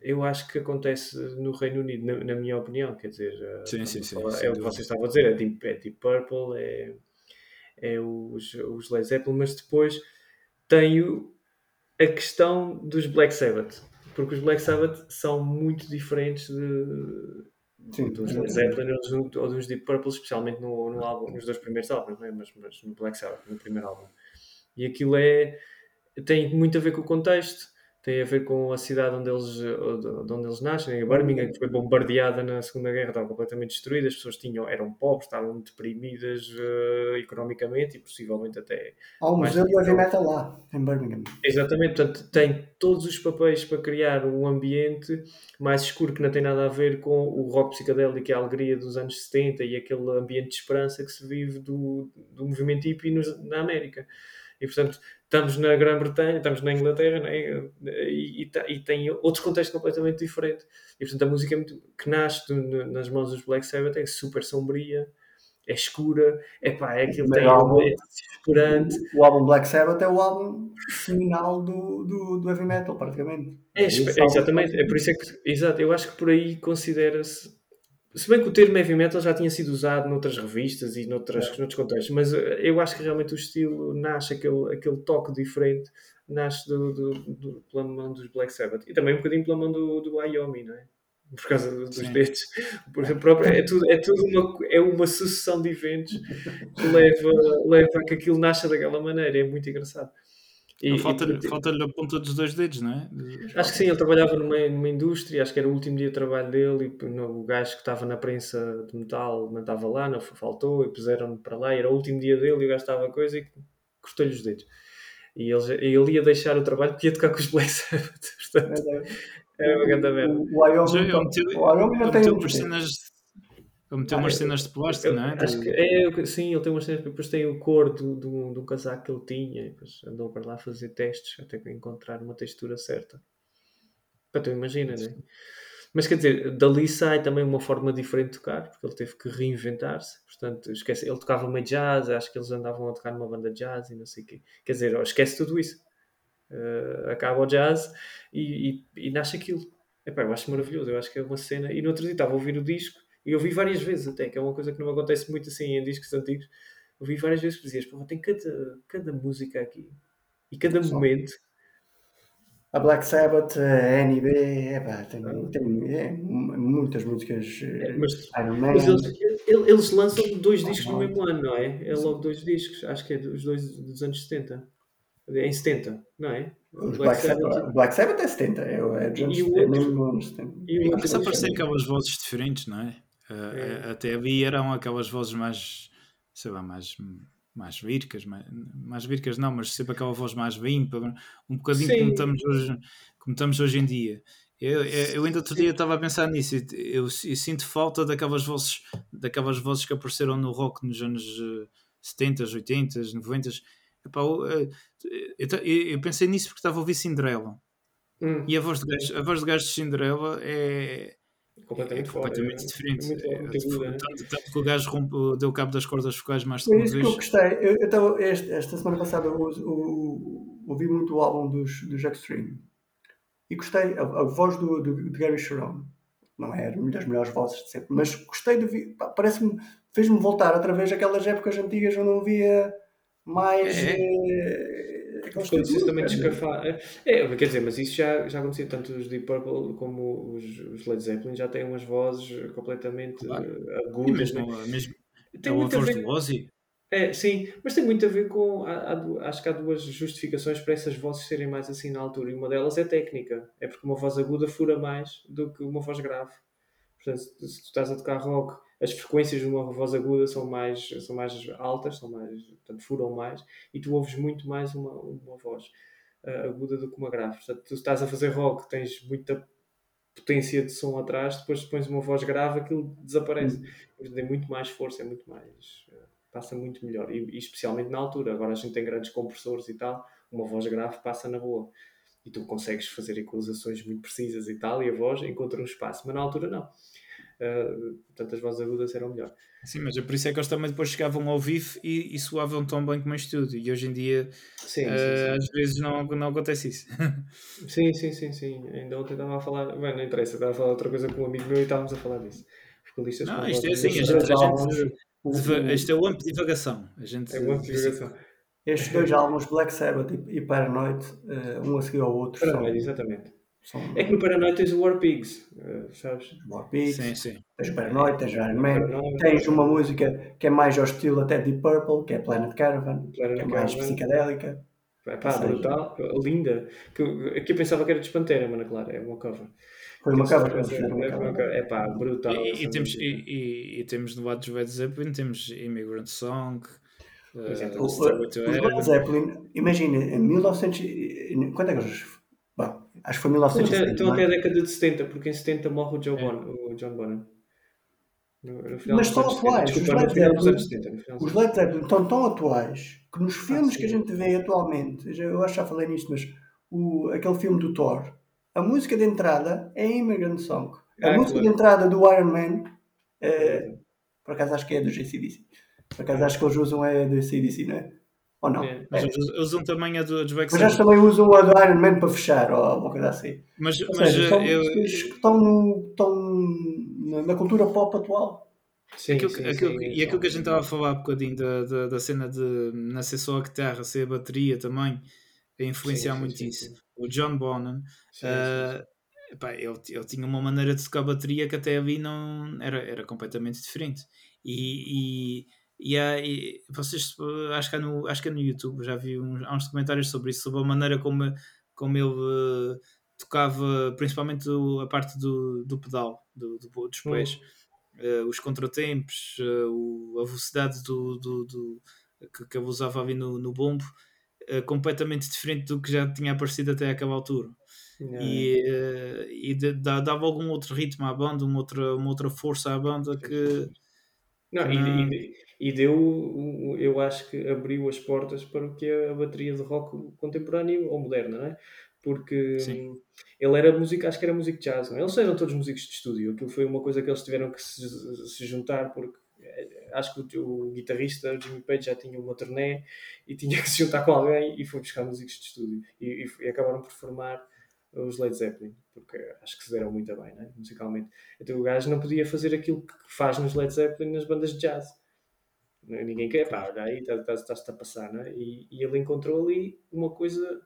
eu acho que acontece no Reino Unido, na, na minha opinião, quer dizer, eh, sim, sim, sim, falar, é o que vocês estavam a dizer, é Deep, é Deep Purple, é, é os, os Led Zeppelin, mas depois tenho a questão dos Black Sabbath, porque os Black Sabbath são muito diferentes de, Sim, dos Led Zeppelin ou dos Deep Purple, especialmente no, no álbum, nos dois primeiros álbuns, é? mas, mas no Black Sabbath, no primeiro álbum. E aquilo é tem muito a ver com o contexto tem a ver com a cidade onde eles, de onde eles nascem, a Birmingham, que foi bombardeada na Segunda Guerra, estava completamente destruída, as pessoas tinham, eram pobres, estavam deprimidas uh, economicamente e possivelmente até. Há um museu de heavy metal lá, em Birmingham. Exatamente, portanto, tem todos os papéis para criar um ambiente mais escuro que não tem nada a ver com o rock psicadélico e a alegria dos anos 70 e aquele ambiente de esperança que se vive do, do movimento hippie na América. E portanto, estamos na Grã-Bretanha, estamos na Inglaterra né? e, e, e, tem outros contextos completamente diferentes. E portanto, a música é muito, que nasce do, nas mãos dos Black Sabbath é super sombria, é escura, é pá, é aquilo tem álbum, é desesperante. O, o, álbum Black Sabbath é o álbum final do, do, do heavy metal, praticamente. É, é exatamente, é por isso é que, exato, eu acho que por aí considera-se se bem que o termo heavy metal já tinha sido usado noutras revistas e noutras, é. noutros contextos, mas eh, eu acho que realmente o estilo nasce, aquele, aquele toque diferente, nasce do, do, do, pela mão dos Black Sabbath e também um bocadinho pela mão do, do Wyoming, não é? Por causa dos Sim. dedos. Por próprio, é tudo, é tudo uma, é uma sucessão de eventos que leva, leva a que aquilo nasça daquela maneira. É muito engraçado. E, falta-lhe e, falta a ponta dos dois dedos, não é? Acho que sim, ele trabalhava numa, numa indústria, acho que era o último dia de trabalho dele e no, o gajo que estava na prensa de metal não estava lá, não faltou e puseram-no para lá, era o último dia dele e o gajo estava a coisa e cortou-lhe os dedos. E ele, ele ia deixar o trabalho porque ia tocar com os Black Sabbath, portanto, é, é uma grande merda. O Wyoming não tem... cenas ele meteu ah, umas cenas de plástico, não é? Acho que é, sim, ele tem umas cenas, depois tem o cor do, do, do casaco que ele tinha, e depois andou para lá fazer testes até encontrar uma textura certa. Para tu imagina, né? Mas quer dizer, dali sai também uma forma diferente de tocar, porque ele teve que reinventar-se. Portanto, esquece, ele tocava meio jazz, acho que eles andavam a tocar numa banda de jazz e não sei o quê. Quer dizer, esquece tudo isso. Uh, acaba o jazz e, e, e nasce aquilo Epá, eu acho maravilhoso, eu acho que é uma cena. E no outro dia estava a ouvir o disco e eu vi várias vezes até, que é uma coisa que não acontece muito assim em discos antigos. Eu vi várias vezes que dizias, pô, tem cada, cada música aqui e cada Só. momento. A Black Sabbath, a NB, epá, tem, ah. tem é, muitas músicas. É, mas, Iron Man. Mas eles, eles, lançam dois discos no mesmo ano, não é? É logo dois discos, acho que é os dois dos anos 70. Em 70, não é? Black, Black, Sabbath, Black Sabbath é 70, é, é, e o é mesmo anos 70. E começa a aparecer aquelas vozes diferentes, não é? Uh, Até havia eram aquelas vozes mais, sei lá, mais, mais vircas, mais, mais vircas não, mas sempre aquela voz mais limpa, um bocadinho como estamos, hoje, como estamos hoje em dia. Eu, eu ainda outro dia estava a pensar nisso. Eu, eu, sinto falta daquelas vozes, daquelas vozes que apareceram no rock nos anos 70, 80, 90 Epá, eu, eu, eu, pensei nisso porque estava a ouvir Cinderela. Hum. E a voz de gajo, a voz de gajo de Cinderela é completamente, é completamente é, diferente. É, é, muito, é, tanto, tanto, que o gajo rompe, deu cabo das cordas focais mais uma vez. isso que eu gostei. Eu, eu tava, este, esta semana passada eu, eu, ouvi muito o álbum dos, dos Extreme e gostei. A, a voz do, do, de Gary Sharon não é das melhores vozes de sempre, mas gostei de ouvir. Parece-me, fez-me voltar outra vez aquelas épocas antigas onde não ouvia mais. É. Eh, é, também descafar. É, quer dizer, mas isso já, já acontecia tanto os Deep Purple como os, os Led Zeppelin já têm umas vozes completamente claro. Eh, agudas. Mesmo, né? mesmo, tem é a voz do Ozzy. É, sim, mas tem muito a ver com. Há, há, acho que há duas justificações para essas vozes serem mais assim na altura. E uma delas é técnica. É porque uma voz aguda fura mais do que uma voz grave. Portanto, se tu estás a tocar rock as frequências de uma voz aguda são mais, são mais altas, são mais, portanto, furam mais, e tu ouves muito mais uma, uma voz uh, aguda do que uma grave. Portanto, tu estás a fazer rock, tens muita potência de som atrás, depois pões uma voz grave, aquilo desaparece. Uhum. Tem muito mais força, é muito mais. Uh, passa muito melhor, e, e, especialmente na altura. Agora a gente tem grandes compressores e tal, uma voz grave passa na boa. E tu consegues fazer equalizações muito precisas e tal, e a voz encontra um espaço, mas na altura não uh, portanto as vozes agudas eram melhor. Sim, mas é por isso é que eles também depois chegavam ao vivo e, e soavam tão bem como em estúdio. E hoje em dia, sim, uh, sim, sim. às vezes, não, não acontece isso. sim, sim, sim, sim. Ainda ontem estava a falar, bem, não interessa, estava a falar outra coisa com um amigo meu e estávamos a falar disso. Vocalistas não, isto é assim, a gente, a gente, isto é o amp de divagação. A gente, é o amp de divagação. Estes dois álbuns, Black Sabbath e, Paranoid, uh, um a seguir ao outro. Paranoid, são... exatamente são... É que no Paranoid tens o War Pigs, uh, sabes? War Pigs, sim, sim. tens Paranoid, tens Iron Man, tens uma música que é mais ao estilo até Deep Purple, que é Planet Caravan, Planet que é Caravan. mais psicadélica. É pá, brutal, linda. Que, que eu pensava que era de Espantera, mas claro, é uma cover. Foi uma cover. É pá, brutal. E, e temos, e, e, e, temos no lado dos Led Zeppelin, temos Immigrant Song. Uh, o Led Zeppelin, imagina, em 1900. Quando é que eles acho que foi 1970. Então até a década de 70, porque em 70 morre o, Joe é. Bon, o John Bonham. No, no Mas estão atuais. Desculpa, os Led Zeppelin, os Led Zeppelin estão tão atuais que nos ah, filmes ah, que a gente vê atualmente, eu acho que já falei nisto, mas o, aquele filme do Thor, a música de entrada é Immigrant Song. A ah, música claro. de entrada do Iron Man, é, por acaso acho que é do JCDC. Por acaso acho que eles usam é do CDC, não é? Ou não? É, mas é. usam também a do, dos Mas eles também usam a do Iron Man para fechar, ou alguma coisa assim. Mas, mas seja, estão, eu... estão, no, estão na cultura pop atual. Sim, aquilo, sim, aquilo, sim, e aquilo que a gente estava a falar um bocadinho da, da, da cena de não ser só a guitarra, ser a bateria também, a influenciar muito isso. O John Bonham, uh, ele, ele tinha uma maneira de tocar bateria que até ali não era, era completamente diferente. E, e e, há, e vocês, acho que, no, acho que é no YouTube, já vi uns, há uns comentários sobre isso, sobre a maneira como, como ele uh, tocava, principalmente a parte do, do pedal, do, do dos pés, uhum. uh, os contratempos, uh, o, a velocidade do, do, do, que, que ele usava ali no, no bombo, completamente diferente do que já tinha aparecido até aquela altura. E, e dava algum outro ritmo à banda, uma outra, uma outra força à banda que. Não, e, e, e deu, eu acho que abriu as portas para o que é a bateria de rock contemporâneo ou moderna, não é? Porque Sim. ele era músico, acho que era músico jazz, não é? Eles eram todos músicos de estúdio, aquilo foi uma coisa que eles tiveram que se, se juntar porque eh, acho que o, o, guitarrista Jimmy Page já tinha uma turnê e tinha que se juntar com alguém e foi buscar músicos de estúdio e, e, e acabaram por formar os Led Zeppelin, porque acho que se deram muito bem, né? musicalmente. Então o gajo não podia fazer aquilo que faz nos Led Zeppelin nas bandas de jazz. Ninguém quer, pá, olha aí, estás-te tá, a passar, não é? E, e, ele encontrou ali uma coisa,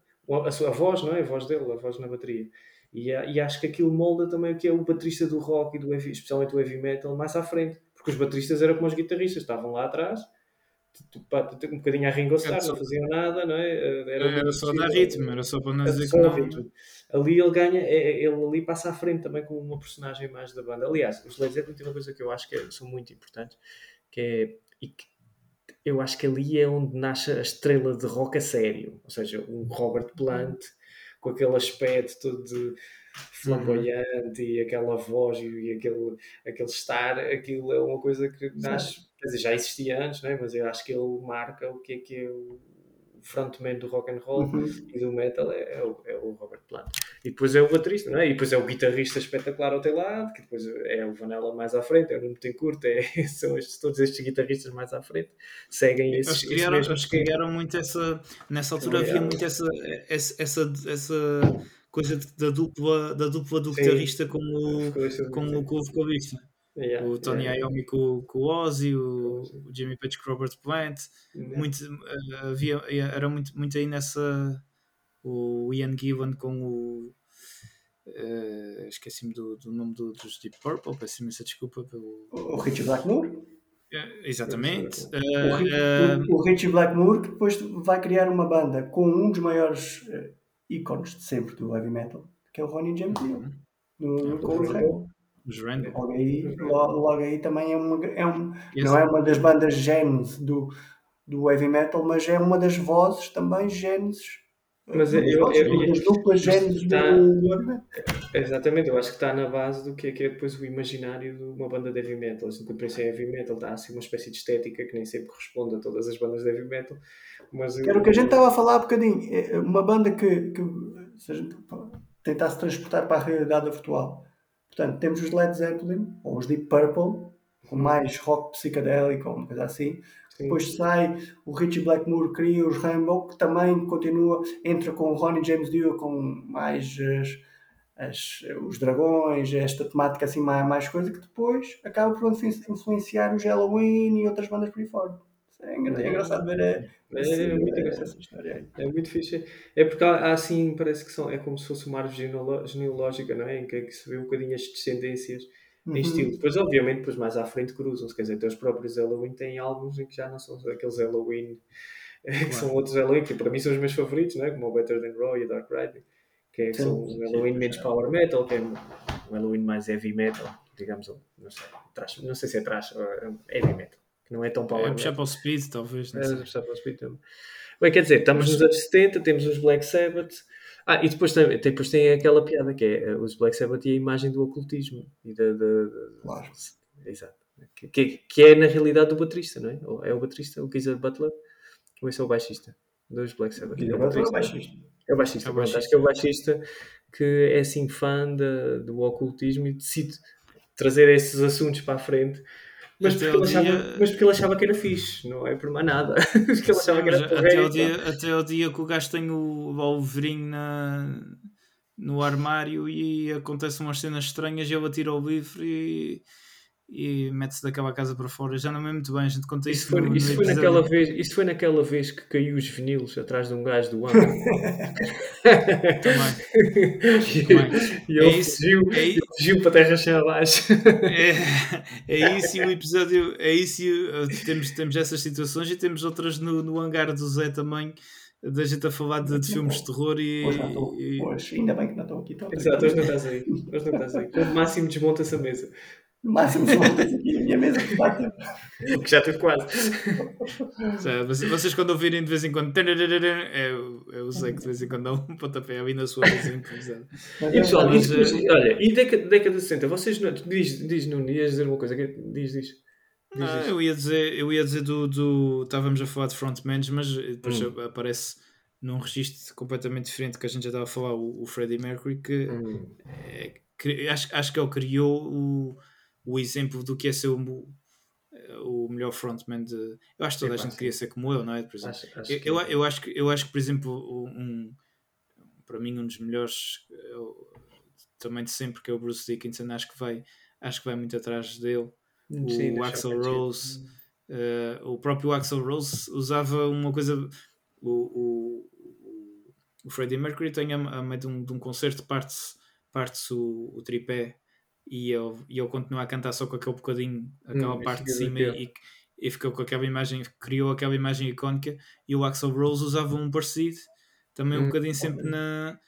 a sua a voz, não é? A voz dele, a voz na bateria. E, e acho que aquilo molda também o que é o baterista do rock e do heavy, especialmente o heavy metal, mais à frente. Porque os bateristas eram como os guitarristas, estavam lá atrás, um bocadinho a Ringo Starr, não faziam nada, não é? Era, era só dar ritmo, era só para não dizer que não. Ali ele ganha, é, é, ele ali passa à frente também como uma personagem mais da banda. Aliás, os Led Zeppelin tem uma coisa que eu acho que é, são muito importantes, que é, e que eu acho que ali é onde nasce a estrela de rock a sério, ou seja, um Robert Plant com aquele aspecto todo flamboyante uhum. e aquela voz e aquele, aquele estar, aquilo é uma coisa que nasce, quer dizer, já existia antes, né? mas eu acho que ele marca o que é que é o frontman do rock and roll uhum. e do metal é, é, o, é, o, Robert Plant. E depois é o baterista, não é? E depois é o guitarrista espetacular ao teu lado, que depois é o Vanilla mais à frente, é o Nuno Tencourt, é, são estes, todos estes guitarristas mais à frente, seguem esses. Eles criaram, eles criaram muito essa. Nessa altura havia muito essa, essa, essa, essa coisa da dupla, da dupla do guitarrista com o, com o, com o vocalista. Yeah, o Tony yeah. Iommi com, com o Ozzy, o, o Jimmy Page com o Robert Plant, yeah. muito, uh, havia, era muito, muito aí nessa o Ian Given com o uh, esqueci-me do, do nome do, dos Deep Purple, peço imensa desculpa pelo o Richie Blackmore uh, exatamente o, o, Richie Blackmore que depois vai criar uma banda com um dos maiores ícones de sempre do heavy metal que é o Ronnie James Dio uhum. no, no, o os Random. Logo aí, logo, logo aí também é uma, é um, não é uma das bandas genes do, do heavy metal, mas é uma das vozes também genes. Mas eu, eu, eu, está, do. Exatamente, eu acho que está na base do que é, que é depois o imaginário de uma banda de heavy metal. Assim, quando penso em heavy metal, está assim uma espécie de estética que nem sempre corresponde a todas as bandas de heavy metal. Mas Era o que a gente estava a falar há bocadinho. É uma banda que, que se a gente tentasse transportar para a realidade virtual Portanto, temos os Led Zeppelin, ou os Deep Purple, com mais rock psicadélico, ou uma coisa assim. Sim. Depois sai o Richie Blackmore, cria os Rainbow, que também continua, entra com o Ronnie James Dio, com mais as, os dragões, esta temática assim mais, mais coisa, que depois acaba por influenciar os Halloween e outras bandas por aí fora. É, é engraçado ver é, é, é muito engraçado. essa história. É muito fixe. É porque há, assim, parece que são, é como se fosse uma árvore genealógica, não é? Em que, é que se vê um bocadinho as descendências em uhum. estilo. Depois, obviamente, depois mais à frente cruzam-se. Quer dizer, até os próprios Halloween têm álbuns em que já não são aqueles Halloween que são outros Halloween, que para mim são os meus favoritos, não é? como o Better Than Raw e o Dark Riding, que, é, que são um Halloween menos power metal, que é um Halloween mais heavy metal, digamos, não sei, trash, não sei se é trash ou é heavy metal que não é tão power. É puxar para o speed, talvez. Não é, puxar para o speed também. Bem, quer dizer, estamos nos anos 70, temos os Black Sabbath. Ah, e depois tem, depois tem aquela piada que é eh, os Black Sabbath e a imagem do ocultismo. E da. Claro. Exato. Que, que, é na realidade o baterista, não é? Ou é o baterista, o Geezer Butler, ou esse é o baixista dos Black Sabbath? É o, baterista, é o baixista. É o baixista, é o baixista. acho que é o baixista que é assim fã de, do ocultismo e decide trazer esses assuntos para a frente mas porque, ele achava, dia... mas porque ele achava que era fixe, não é por mais nada. porque ele achava que era até, o dia, até o dia que o gajo tem o Wolverine na, no armário e acontecem umas cenas estranhas e ele atira o bifre e e mete-se daquela casa para fora. Já não me muito bem, a gente conta isso. Isso foi, no, isso foi naquela vez, isso foi naquela vez que caiu os vinilos atrás de um gajo do ano. Também. Também. E ele é isso, fugiu, é fugiu para a terra cheia abaixo. É, é isso e o episódio. É isso e temos, temos essas situações e temos outras no, no hangar do Zé também da gente a falar de, de filmes de terror e, hoje, estou, e... hoje ainda bem que não estou aqui. Estou Exato, hoje não estás aí. Hoje não estás aí. No máximo desmonta essa mesa. No máximo só aqui na minha mesa que bate. Que já teve quase. vocês quando ouvirem de vez em quando é, eu é sei que de vez em quando dá um pontapé ali na sua mesa improvisada. E pessoal, Mas, e olha, e década, década de 60, vocês não, diz, diz não ias dizer uma coisa, diz, diz. diz, ah, eu ia dizer, eu ia dizer do, do. Estávamos a falar de frontmans, mas depois hum. aparece num registro completamente diferente que a gente já estava a falar, o, o Freddie Mercury, que, hum. é, que acho, acho que ele criou o o exemplo do que é ser o, o melhor frontman de. Eu acho que toda a gente queria ser como eu, não é? Por exemplo, acho, acho eu, que... eu, eu, acho que, eu acho que, por exemplo, um, para mim um dos melhores também de sempre que é o Bruce Dickinson acho que vai acho que vai muito atrás dele Sim, o Axel Rose uh, o próprio Axel Rose usava uma coisa o, o, o Freddie Mercury tem a, a meio de um, de um concerto parte-se parte o, o tripé e ele, e ele continua a cantar só com aquele bocadinho aquela hum, parte de cima e, e ficou com aquela imagem criou aquela imagem icónica e o Axel Rose usava um parecido também um hum, bocadinho sempre na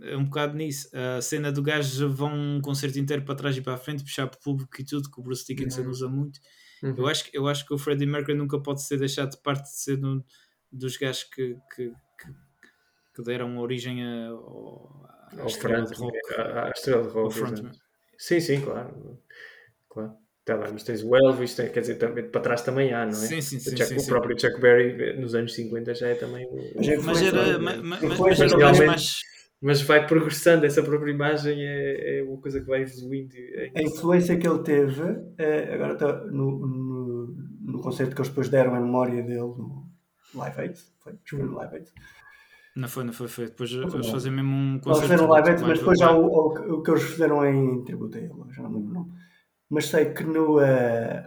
um bocado nisso. A cena do gajo vão um concerto inteiro para trás e para a frente, puxar para o público e tudo, que o Bruce Dickinson uhum. usa muito. Uhum. Eu, acho, eu acho que o Freddie Mercury nunca pode ser deixado de parte de ser um dos gajos que, que, que, que deram origem a, a, a estrela de rock. A, a estrela de rock. Sim, sim, claro. claro. Tá lá, mas tens o Elvis, tem, quer dizer, também, para trás também há, não é? Sim, sim, sim. O, Chuck, sim, o próprio Chuck Berry nos anos 50 já é também. O, mas, mas era, mas, mas, mas, mas, mais mas vai progressando, essa própria imagem é, é uma coisa que vai evoluindo. É a influência que ele teve, é, agora está no, no, no, concerto que eles depois deram em memória dele no Live Aid, foi, Live Aid. Não foi, não foi, foi. Depois eles fazem mesmo um concerto. Eles fizeram Live mas depois já o, o, o, que eles fizeram em tributo a ele, já não lembro o nome. Mas sei que no, uh,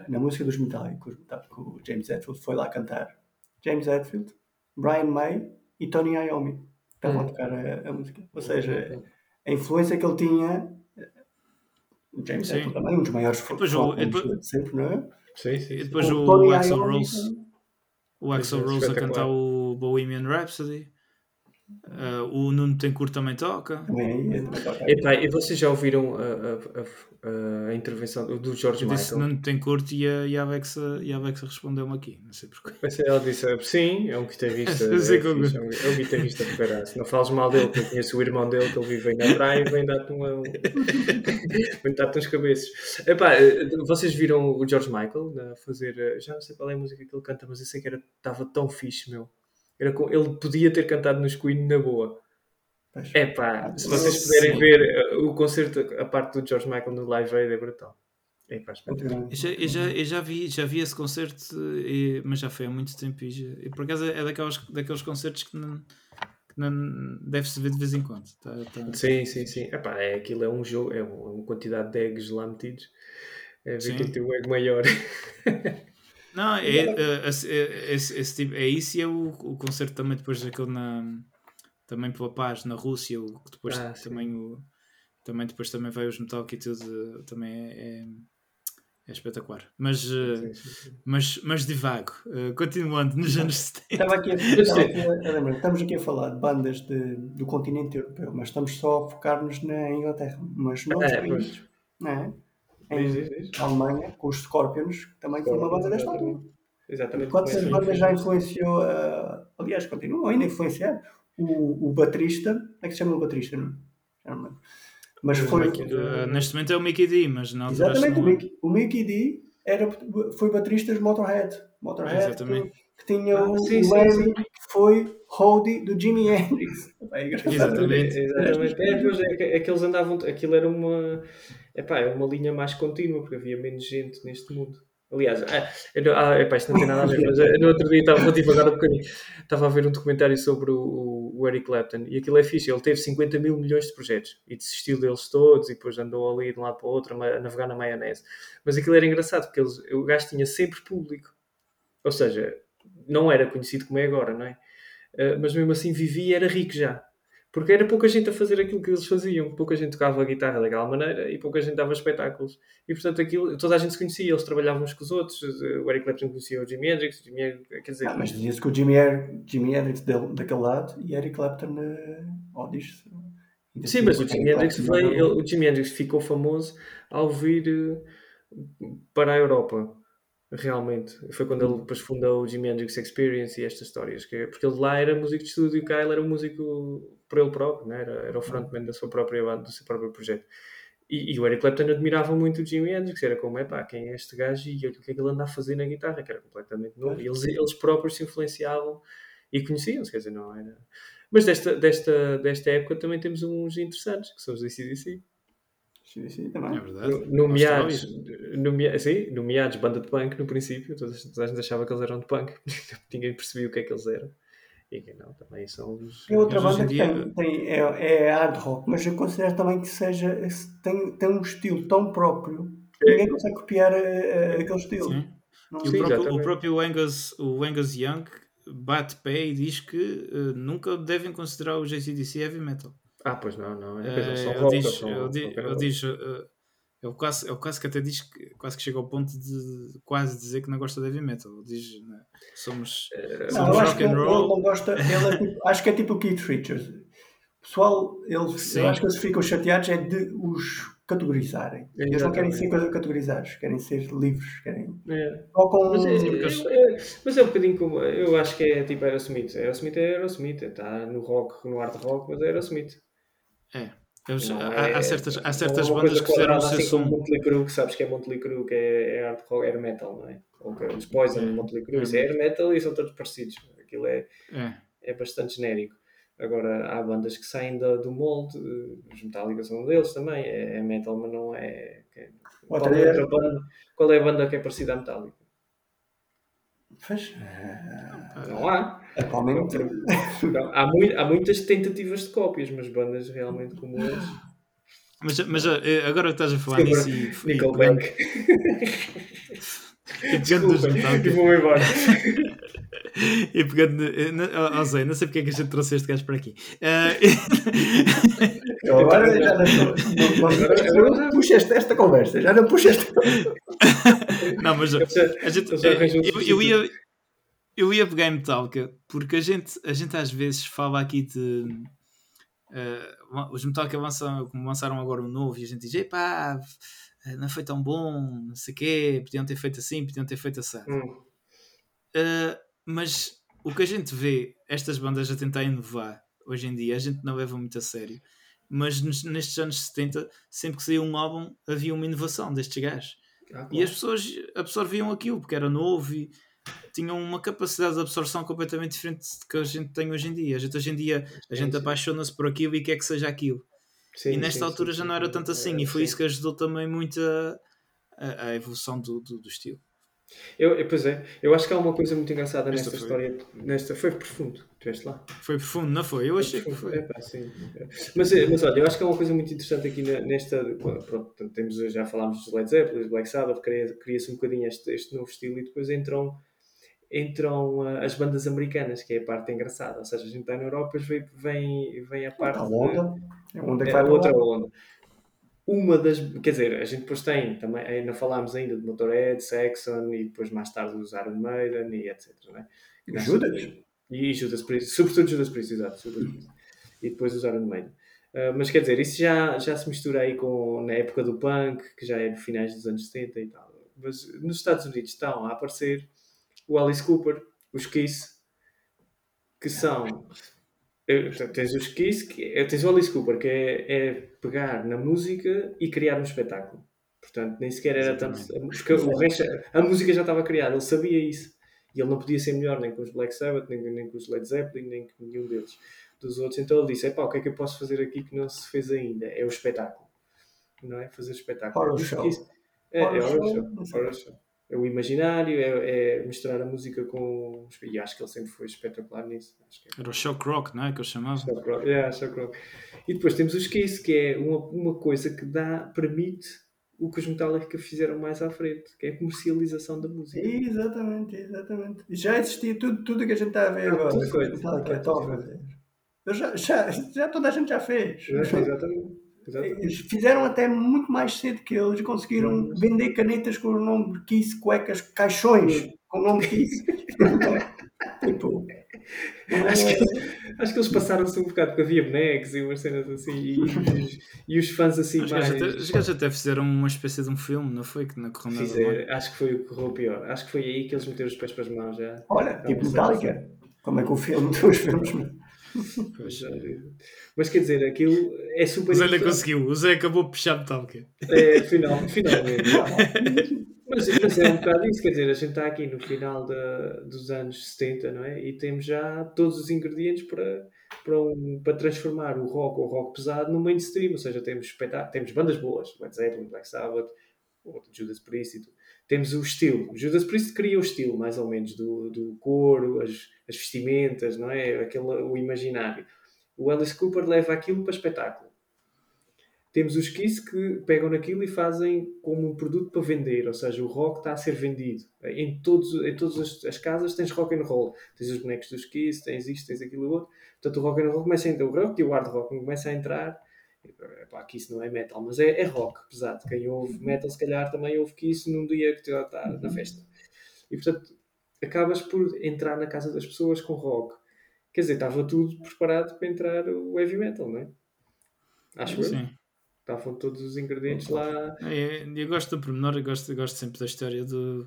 na música dos Metallica, que o James Hetfield foi lá cantar. James Hetfield, Brian May e Tony Iommi estavam hum. a tocar a, a, música. Ou seja, a influência que ele tinha, o James Hetfield também, um dos maiores depois o, depois, de sempre, não é? Sim, sim. E depois o, o Axel Rose, o Axel Rose a cantar o Bohemian Rhapsody. Uh, o Nuno Tencourt também toca. Também, também e vocês já ouviram a, a, a, a intervenção do George Michael? Disse Nuno Tencourt e a, e a Alexa, e a Alexa respondeu-me aqui. Não sei porquê. Mas ela disse: sim, é um guitarrista. é, é, é, um guitarrista de caralho. Não falas mal dele, porque eu conheço o irmão dele que ele vive aí na praia e vem dar-te um, vem dar-te uns cabeças. Epá, vocês viram o George Michael a fazer. Já não sei qual é a música que ele canta, mas eu sei que estava tão fixe, meu era com, ele podia ter cantado nos Queen na boa. É pá, se vocês puderem ver eh, o concerto, a parte do George Michael no Live Aid é brutal. É pá, eu, já, eu, já, eu já, vi, já vi esse concerto, e, mas já foi há muito tempo. E, já, e por acaso é daqueles, daqueles concertos que não, não deve-se ver de vez em quando. Tá, tá. Sim, sim, sim. Epá, é, aquilo é um jogo, é uma quantidade de eggs lá metidos. É ver quem tem o egg maior. Não, é, é, é, é, esse, esse tipo, é isso e é o, o concerto também depois daquele na também pela paz na Rússia, o, depois ah, também o também depois também vai os Metallica e tudo, também é, é, é espetacular. Mas, sim, sim, sim. mas, mas divago, uh, continuando nos anos 70. Estava aqui, a, estava aqui a, estamos aqui a falar de bandas de, do continente europeu, mas estamos só a focar-nos na Inglaterra, mas não é, não é? Em Alemanha, com os Scorpions, que também foi uma banda desta altura. Exatamente. Quantas bandas já influenciou, uh, aliás, continuam ainda a influenciar. O, o baterista, como é que se chama o baterista? Não, já não lembro. Mas foi. Uh, neste momento é o Mickey D, mas não Exatamente, o Mickey, o Mickey D era, foi baterista de Motorhead. Motorhead que, que, tinha ah, o, sim, Larry, que foi do Jimi Hendrix. É exatamente, exatamente. É, pois é, é que eles andavam, aquilo era uma epá, é uma linha mais contínua, porque havia menos gente neste mundo. Aliás, ah, eu, ah, epá, isto não tem nada a ver, mas eh, no outro dia estava, vou divagar um bocadinho, estava a ver um documentário sobre o, o, Eric Clapton e aquilo é fixe, ele teve 50 mil milhões de projetos e desistiu deles todos e depois andou ali de um lado para o outro a navegar na maionese. Mas aquilo era engraçado porque eles, o gajo tinha sempre público, ou seja, não era conhecido como é agora, não é? Uh, mas mesmo assim vivia e era rico já. Porque era pouca gente a fazer aquilo que eles faziam. Pouca gente tocava a guitarra daquela maneira e pouca gente dava espetáculos. E portanto aquilo, toda a gente se conhecia, eles trabalhavam uns com os outros. O Eric Clapton conhecia o Jimi Hendrix, o Jimi quer dizer... Ah, mas dizia-se que o Jimi, Jimi Hendrix dele, daquele lado e Eric Clapton uh, diz Sim, mas o Jimi Hendrix, foi, ele, o Jimi Hendrix ficou famoso ao vir uh, para a Europa realmente. Foi quando ele depois fundou o Jimi Hendrix Experience e estas histórias. Que, porque ele lá era músico de estúdio e cá ele era um músico por ele próprio, né? era, era o frontman da sua própria banda, do seu próprio projeto. E, e, o Eric Clapton admirava muito o Jimi Hendrix, era como, é pá, quem é este gajo e o que é que ele anda a fazer na guitarra, que era completamente novo. E eles, eles próprios se influenciavam e conheciam-se, quer dizer, não era... Mas desta, desta, desta época também temos uns interessantes, que são os ACDC. ACDC também. É verdade. Nomeados, nomea, sim, nomeados banda de punk no princípio, toda a gente achava que eles eram de punk, ninguém percebia o que é que eles eram. e que não, também são os. É outra banda que dia... tem, tem, é, é hard rock, mas eu considero também que seja, tem, tem um estilo tão próprio que ninguém consegue copiar uh, aquele estilo. Sim. Não, o, próprio, o próprio Angus, o Angus Young bate pé e diz que uh, nunca devem considerar o JCDC heavy metal. Ah, pois não, não. É, uh, são ele, diz, ele, diz, ele diz, uh, ele quase, ele quase que até diz que quase que chega ao ponto de quase dizer que não gosta de heavy metal. Ele diz, né, somos, somos não, rock and roll. Ele não gosta, ele é tipo, acho que é tipo o Keith Richards. pessoal, ele, eu acho que eles ficam chateados é de os categorizarem. É, eles não querem ser categorizados, querem ser livres. Querem... É. Com... Mas, é, é, mas, é, um bocadinho como. Eu acho que é tipo Aerosmith. Aerosmith é Aerosmith, está no rock, no hard rock, mas é Aerosmith. É. Eles, há, é, há, certas, há certas bandas que fizeram assim sucesso. Como Motley Crue, que sabes que é Motley Crue, que é, é hard rock, air metal, não é? Ou que, os Poison, é. Motley Crue, isso é air metal e são todos parecidos. Aquilo é, é. é bastante genérico. Agora, há bandas que saem do, do molde, os Metallica são um deles também, é, é metal, mas não é. é qual, é outra banda, qual é a banda que é parecida à Metallica? Pois, não há. Atualmente. Não, há, muito, há muitas tentativas de cópias, mas bandas realmente como eles. Mas, mas eh, agora estás a falar nisso e. Nickelback. E pegando nos Metallica. vou embora. e pegando. Oh, Zé, não sei porque é que a gente trouxe este gajo para aqui. Uh... Eu agora já não, não, não puxaste esta conversa, já não puxaste. não, mas a gente, eu, eu, ia, eu ia pegar em Metallica porque a gente, a gente às vezes fala aqui de. Uh, os Metallica como lançaram agora um novo e a gente diz: epá, não foi tão bom, não sei o quê, podiam ter feito assim, podiam ter feito assim. Hum. Uh, mas o que a gente vê, estas bandas a tentar inovar hoje em dia, a gente não leva muito a sério. Mas nestes anos 70, sempre que saía um álbum, havia uma inovação destes gajos. Ah, claro. E as pessoas absorviam aquilo porque era novo e tinham uma capacidade de absorção completamente diferente do que a gente tem hoje em dia. A gente hoje em dia a gente apaixona-se por aquilo e quer que seja aquilo. Sim, e nesta sim, altura sim, já não era tanto assim, é, e foi isso que ajudou também muito a, a, a evolução do, do, do, estilo. Eu, pois é, eu acho que há uma coisa muito engraçada nesta história. Nesta, foi profundo, estiveste lá? Foi profundo, não foi? Eu achei que foi. É, pá, sim. Mas, eh, mas olha, eu acho que há uma coisa muito interessante aqui nesta. Pronto, temos, já falámos dos Led Zeppelin, Black Sabbath, cria-se um bocadinho este, este novo estilo e depois entram entram uh, as bandas americanas, que é a parte engraçada. Ou seja, a gente está na Europa, depois vem, vem a parte. A onda. De, é onda que é vai outra onda. Uma das. Quer dizer, a gente depois tem, também, ainda falámos ainda de Motorhead, Saxon e depois mais tarde os Iron Maiden e etc. Né? E Judas. E Judas Priest, sobretudo Judas Priest, exato. E depois os Iron Maiden. Uh, mas quer dizer, isso já, já se mistura aí com na época do punk, que já é de finais dos anos 70 e tal. Mas nos Estados Unidos estão a aparecer o Alice Cooper, os Kiss, que são. Tens os Kiss, que, é, tens o Alice Cooper, que é, é, pegar na música e criar um espetáculo. Portanto, nem sequer era tanto. Porque o resto, a música já estava criada, ele sabia isso. E ele não podia ser melhor nem com os Black Sabbath, nem, nem com os Led Zeppelin, nem com nenhum deles. Dos outros. Então ele disse: o que é que eu posso fazer aqui que não se fez ainda? É o espetáculo. Não é? Fazer espetáculo. Horror show. É, é horror show. Horror show é o imaginário, é, é, misturar a música com. E acho que ele sempre foi espetacular nisso. É. Era o shock rock, não é? Que eu chamava. Shock rock, yeah, shock rock. E depois temos o Kiss, que é uma, uma coisa que dá, permite o que os Metallica fizeram mais à frente, que é a comercialização da música. Exatamente, exatamente. Já existia tudo, tudo que a gente está a ver ah, agora. Tudo foi. Metallica é top. Já, já, já toda a gente já fez. exatamente. Eles fizeram até muito mais cedo que eles conseguiram hum. vender canetas com o nome de Kiss, cuecas, caixões com o nome de Kiss. tipo, acho, que, acho que eles passaram-se um bocado porque havia bonecos e umas cenas assim e, e, e os fãs assim acho mais. os gajos até fizeram uma espécie de um filme, não foi? Que na Fizer, Acho que foi o que correu pior. Acho que foi aí que eles meteram os pés para as mãos já. Olha, tipo Metallica. Como é que o filme dos filmes Pois, mas quer dizer, aquilo é super. O Zé conseguiu, o Zé acabou de puxar metálica. É, final, finalmente. mas, mas, é um bocado isso, quer dizer, a gente está aqui no final da, dos anos 70, não é? E temos já todos os ingredientes para, para, um, para transformar o rock ou rock pesado no mainstream, ou seja, temos, temos bandas boas, Led Zeppelin, Black Sabbath, ou Judas Priest e tudo. Temos o estilo. Judas Priest cria o estilo, mais ou menos, do, do couro, as, as vestimentas, não é? Aquele, o imaginário. O Alice Cooper leva aquilo para espetáculo. Temos os Kiss que pegam naquilo e fazem como um produto para vender, ou seja, o rock está a ser vendido. Em, todos, em todas as, as casas tens rock and roll. Tens os bonecos dos Kiss, tens isto, tens aquilo e outro. Portanto, o rock and roll começa a entrar, o rock e o hard rock começa a entrar. Epá, Kiss não é metal, mas é, é rock, pesado. Quem ouve metal, se calhar também ouve Kiss num dia que está na uhum. festa. E portanto, acabas por entrar na casa das pessoas com rock. Quer dizer, estava tudo preparado para entrar o heavy metal, não é? Acho Sim. eu. Estavam todos os ingredientes lá. É, eu gosto do pormenor, eu gosto, eu gosto sempre da história do,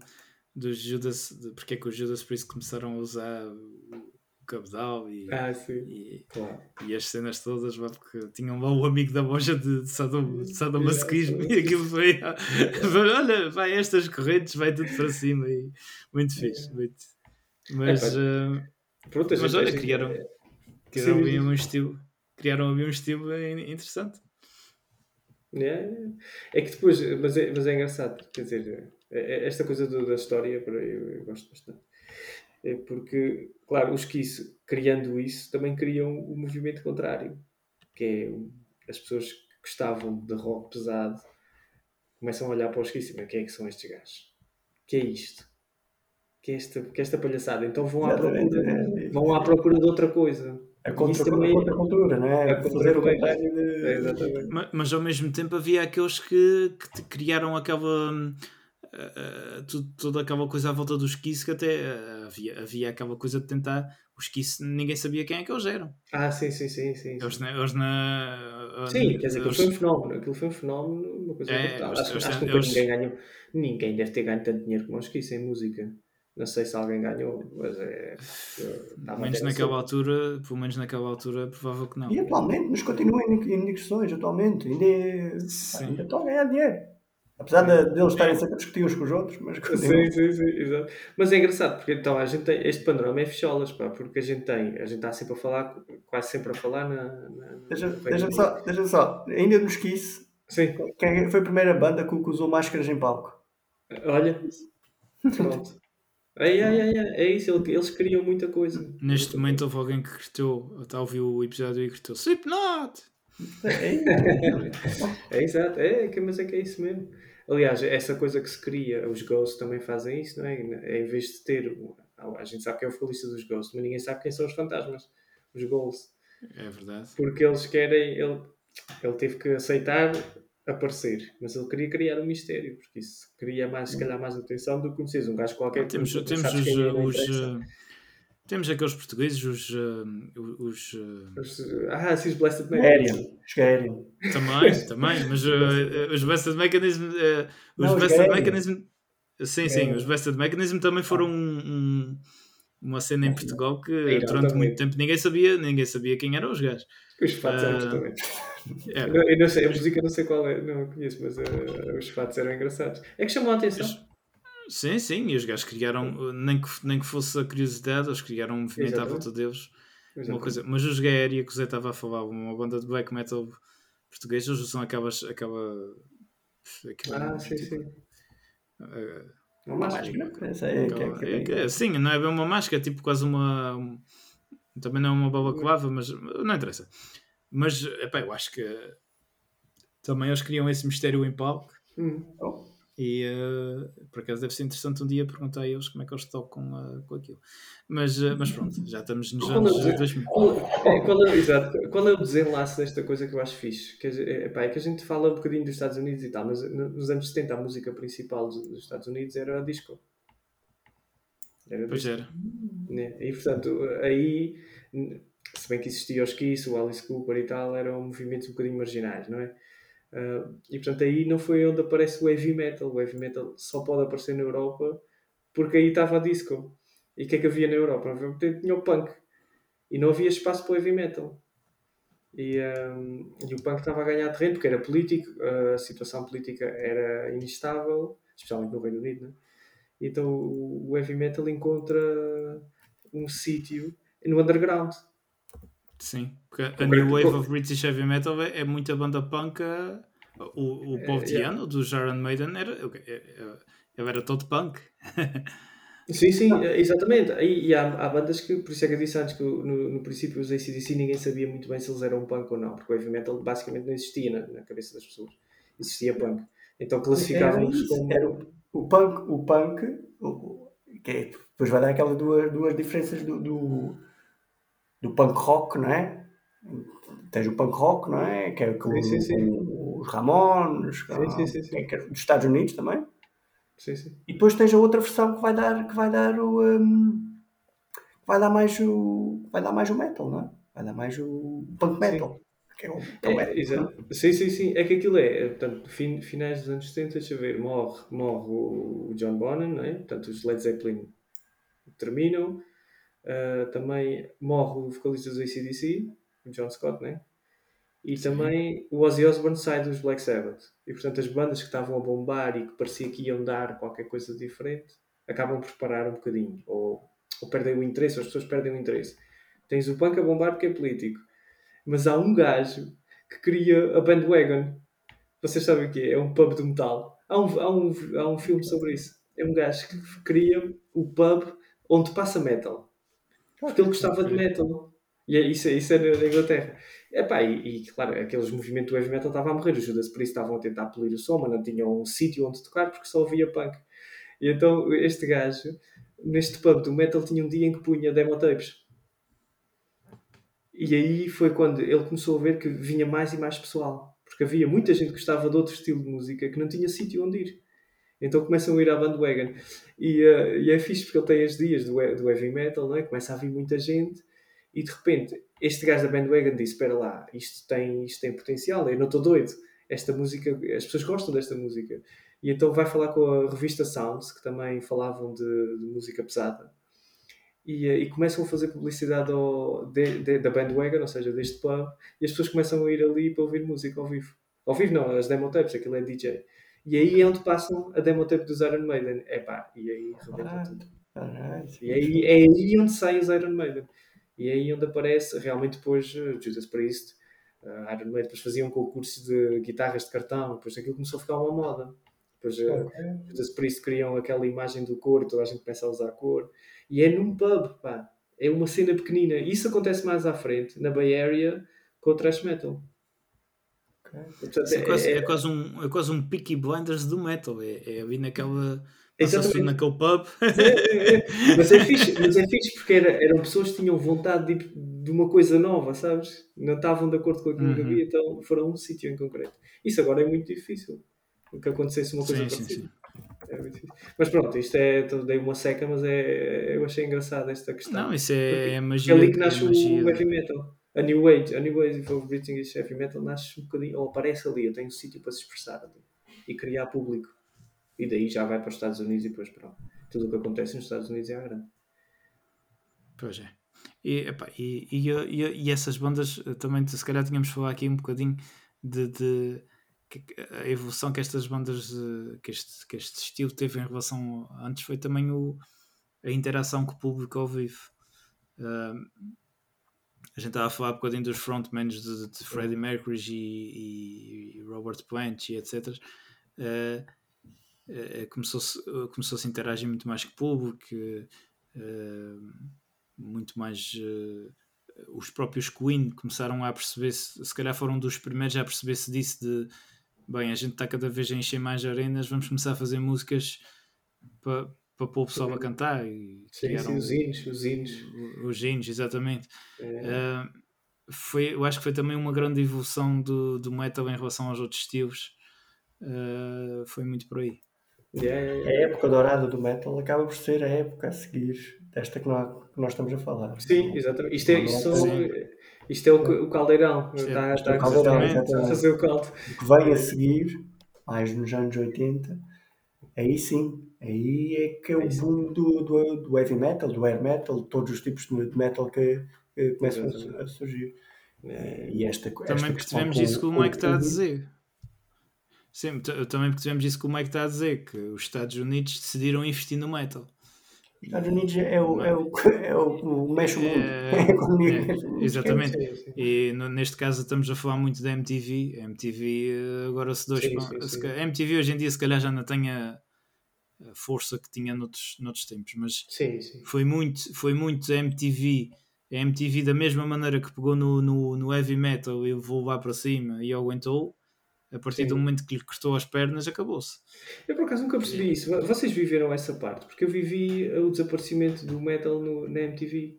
do Judas, de porque é que os Judas Priest começaram a usar o cabedal e, ah, e, claro. e, as cenas todas, porque tinham lá o amigo da loja de, de sadomasoquismo e aquilo foi, olha, vai estas correntes, vai tudo para cima e muito fixe, muito. Mas, é, uh, Pronto, mas olha, criaram, criaram ali um estilo, criaram ali um estilo interessante. É, é que depois, mas é, mas é engraçado, quer dizer, é, é esta coisa do, da história eu, eu, gosto bastante. É porque, claro, os que isso, criando isso, também criam o movimento contrário, que é as pessoas que gostavam de rock pesado começam a olhar para os que e quem é que são estes gajos? que é isto? Que é esta, que é esta palhaçada? Então vão à, procura, é vão à procura de outra coisa. A contra, também, a contra cultura, não é? A fazer o contrário de... é, exatamente. Mas, mas, ao mesmo tempo havia aqueles que, que criaram aquela. Uh, tudo, toda aquela coisa à volta dos Kiss que até uh, havia, havia aquela coisa de tentar os Kiss ninguém sabia quem é que eles eram ah sim sim sim sim, eles, na, eles na sim quer dizer aquilo foi um fenómeno aquilo foi um fenómeno uma coisa é, brutal acho, acho que eles... ninguém ganhou ninguém deve ter ganho tanto dinheiro como os Kiss em música não sei se alguém ganhou, mas é. Pelo menos naquela altura, pelo menos naquela altura, é provável que não. E atualmente, mas continuam em indexões, atualmente, ainda, é, ainda estão a ganhar dinheiro. Apesar de, de eles estarem sempre a discutir uns com os outros, mas continuam. Sim, sim, sim, exato. Mas é engraçado, porque então a gente tem, este panorama é ficholas, pá, porque a gente tem, a gente está sempre a falar, quase sempre a falar na. na deixa, deixa só, deixa só, ainda nos Kiss, sim. quem foi a primeira banda que usou máscaras em palco? Olha, pronto. É, é, é, é isso, eles criam muita coisa. Neste momento houve alguém que gritou, está a ouvir o episódio e gritou Slipknot! É, é, exato, é, mas é que é isso mesmo. Aliás, essa coisa que se cria, os Ghosts também fazem isso, não é? é em vez de ter. A gente sabe quem é o vocalista dos Ghosts, mas ninguém sabe quem são os fantasmas, os Ghosts. É verdade. Porque eles querem. Ele, ele teve que aceitar aparecer, mas ele queria criar um mistério, porque isso cria mais, se calhar, mais atenção do que conheces um gajo qualquer. Temos, que temos os, é, os uh, temos aqueles portugueses, os. Uh, os, uh... os ah, sim, os Blessed Mechanism. Aerian. Também, também, mas os Blessed Mechanism. os Não, Blessed Mechanism. Sim, sim, os Blessed Mechanism também foram um, um, uma cena em Portugal que é, durante muito tempo ninguém sabia, ninguém sabia quem eram os gajos. Os fatos eram também. É. Eu, eu, não sei, a música não sei qual é, não conheço, mas uh, os fatos eram engraçados. É que chamou a atenção. Sim, sim, e os gajos criaram, nem que, nem que fosse a curiosidade, eles criaram um movimento à volta deles. Uma coisa, mas os Gaéria que o Zé estava a falar, uma banda de black metal português, eles usam aquelas. Aquela, aquela, ah, sim, tipo, sim. Uh, uma máscara, é, é, é, sim, não é bem uma máscara, é tipo quase uma. Um, também não é uma balaclava, mas não interessa. Mas, epá, eu acho que também eles criam esse mistério em palco. Hum. E uh, por acaso deve ser interessante um dia perguntar a eles como é que eles tocam uh, com aquilo. Mas, uh, mas pronto, já estamos nos qual anos é, 2000. Qual, é, qual, é, exato, qual é o desenlace desta coisa que eu acho fixe? Que, é, epá, é que a gente fala um bocadinho dos Estados Unidos e tal, mas nos anos 70 a música principal dos, dos Estados Unidos era a disco. Era pois disco. era. Né? E portanto, aí se bem que existia os Kiss, o Alice Cooper e tal, eram movimentos um bocadinho marginais, não é? Uh, e portanto aí não foi onde aparece o heavy metal. O heavy metal só pode aparecer na Europa porque aí estava a disco. E o que é que havia na Europa? Tinha o punk. E não havia espaço para o heavy metal. E, um, e o punk estava a ganhar terreno porque era político, a situação política era instável, especialmente no Reino Unido. Né? Então o heavy metal encontra um sítio no underground. Sim, porque a New Wave of British Heavy Metal é, é muita banda punk a, O, o povo é, yeah. dos Iron Maiden era, eu era todo punk. Sim, sim, exatamente. E, e há, há, bandas que, por isso é que eu disse antes que no, no princípio os ACDC ninguém sabia muito bem se eles eram punk ou não, porque o heavy metal basicamente não existia na, na cabeça das pessoas. Existia punk. Então classificavam-nos como. Era o, o punk, o punk o, que é, depois vai dar aquelas duas, duas diferenças do, do, do punk rock, não é? Tens o punk rock, não é? Que é com, sim, sim, sim. os Ramones, que é, que é dos Estados Unidos também. Sim, sim. E depois tens a outra versão que vai dar, que vai dar o. Um, vai dar mais o. Vai dar mais o metal, não é? Vai dar mais o punk metal. Que é o, é o metal, exato. Sim, sim, sim. É que aquilo é, portanto, fin, finais dos anos 70, deixa eu ver, morre, morre o John Bonham, não é? Portanto, os Led Zeppelin terminam. Uh, também morre o vocalista dos ACDC, o John Scott, né? E Sim. também o Ozzy Osbourne sai dos Black Sabbath. E portanto as bandas que estavam a bombar e que parecia que iam dar qualquer coisa diferente acabam por parar um bocadinho. Ou, ou perdem o interesse, ou as pessoas perdem o interesse. Tens o punk a bombar porque é político. Mas há um gajo que cria a bandwagon. Vocês sabem o que é? É um pub de metal. Há um, há, um, há um filme sobre isso. É um gajo que cria o pub onde passa metal. Porque ele gostava de metal. E é, isso, isso é na Inglaterra. Epá, e, e claro, aqueles movimentos do heavy metal estavam a morrer. Os Judas Priest estavam a tentar polir o som, mas não tinham um sítio onde tocar porque só havia punk. E então este gajo, neste pub do metal, tinha um dia em que punha demo tapes. E aí foi quando ele começou a ver que vinha mais e mais pessoal. Porque havia muita gente que gostava de outro estilo de música que não tinha sítio onde ir. Então começam a ir à bandwagon. E, uh, e é fixe porque ele tem as dias do, do heavy metal, não é? começa a vir muita gente e de repente este gajo da bandwagon disse: Espera lá, isto tem, isto tem potencial, eu não estou doido. Esta música, as pessoas gostam desta música. E então vai falar com a revista Sounds, que também falavam de, de música pesada. E, eh, e, começam a fazer publicidade ao, de, de, da bandwagon, ou seja, deste pub, e as pessoas começam a ir ali para ouvir música ao vivo. Ao vivo não, as demo tapes, aquilo é DJ. E aí é onde passam a demo tape dos Iron Maiden. Epá, e aí rebenta tudo. Ah, e aí, é aí onde saem os Iron Maiden. E é aí onde aparece realmente depois uh, Judas Priest, uh, Iron Maiden, depois faziam concursos de guitarras de cartão, depois aquilo começou a ficar uma moda. Depois uh, okay. Judas Priest criam aquela imagem do cor, toda a gente começa a usar cor. E é num pub, pá. É uma cena pequenina. Isso acontece mais à frente, na Bay Area, com o thrash metal. É, é, quase, é, é, quase, um, é quase um Peaky Blinders do metal. É, é ali naquela Exatamente. naquele pub. É, é, mas, é fixe, mas é fixe porque era, eram pessoas que tinham vontade de, de uma coisa nova, sabes? Não estavam de acordo com aquilo uhum. que havia, então foram a um sítio em concreto. Isso agora é muito difícil. Que acontecesse uma coisa sim, parecida. Sim, sim. É muito difícil. Mas pronto, isto é. Dei uma seca, mas é, eu achei engraçado esta questão. Não, isso é, é magia. É ali que nasce é o heavy metal. A New Age, a New Age of British Heavy Metal nasce um bocadinho, ou aparece ali, eu tenho um sítio para se expressar ali e criar público. E daí já vai para os Estados Unidos e depois pronto. Tudo o que acontece nos Estados Unidos é grande. Pois é. E, epá, e, e, e, e, essas bandas eh, também, se calhar, tínhamos falar aqui um bocadinho de, de a evolução que estas bandas, eh, que este, que este estilo teve em relação. Antes foi também o, a interação com o público ao vivo. Uh, a gente estava a falar um bocadinho dos frontmans de, de Freddie Mercury e, e, Robert Plant e etc. Uh, uh, começou-se começou -se a interagir muito mais com o público, uh, muito mais. Uh, os próprios Queen começaram a perceber-se, se calhar foram dos primeiros a perceber-se disso de bem, a gente está cada vez a encher mais arenas, vamos começar a fazer músicas para para pôr o pessoal a cantar e sim, sim, os hinos, os hinos. Os hinos, exatamente. É. Uh, foi, eu acho que foi também uma grande evolução do, do metal em relação aos outros estilos. Uh, foi muito por aí. A época dourada do metal acaba por ser a época a seguir desta que nós, que nós estamos a falar. Sim, exatamente. Isto é, isto, isto é o, o caldeirão. Está, está, é o caldeirão, a fazer o caldo. O que vem a seguir, mais nos anos 80, aí sim, aí é que é o boom do, do, do heavy metal, do air metal, todos os tipos de metal que, que começam a, a surgir. É. E esta, Também esta percebemos isso que o Mike está a dizer. Sim, também porque tivemos isso que o Mike está a dizer, que os Estados Unidos decidiram investir no metal. Os Estados Unidos é o, é o, é o, o mexe o mundo. É, economia é, exatamente. E no, neste caso estamos a falar muito da MTV. A MTV eh, agora se dois. Sim, sim, sim. A MTV hoje em dia se calhar já não tem a, a força que tinha noutros, noutros tempos, mas Foi, muito, foi muito a MTV. A MTV da mesma maneira que pegou no, no, no heavy metal e vou lá para cima e aguentou a partir Sim. do momento que lhe cortou as pernas, acabou-se. Eu por acaso nunca percebi isso. Vocês viveram essa parte? Porque eu vivi o desaparecimento do metal no, na MTV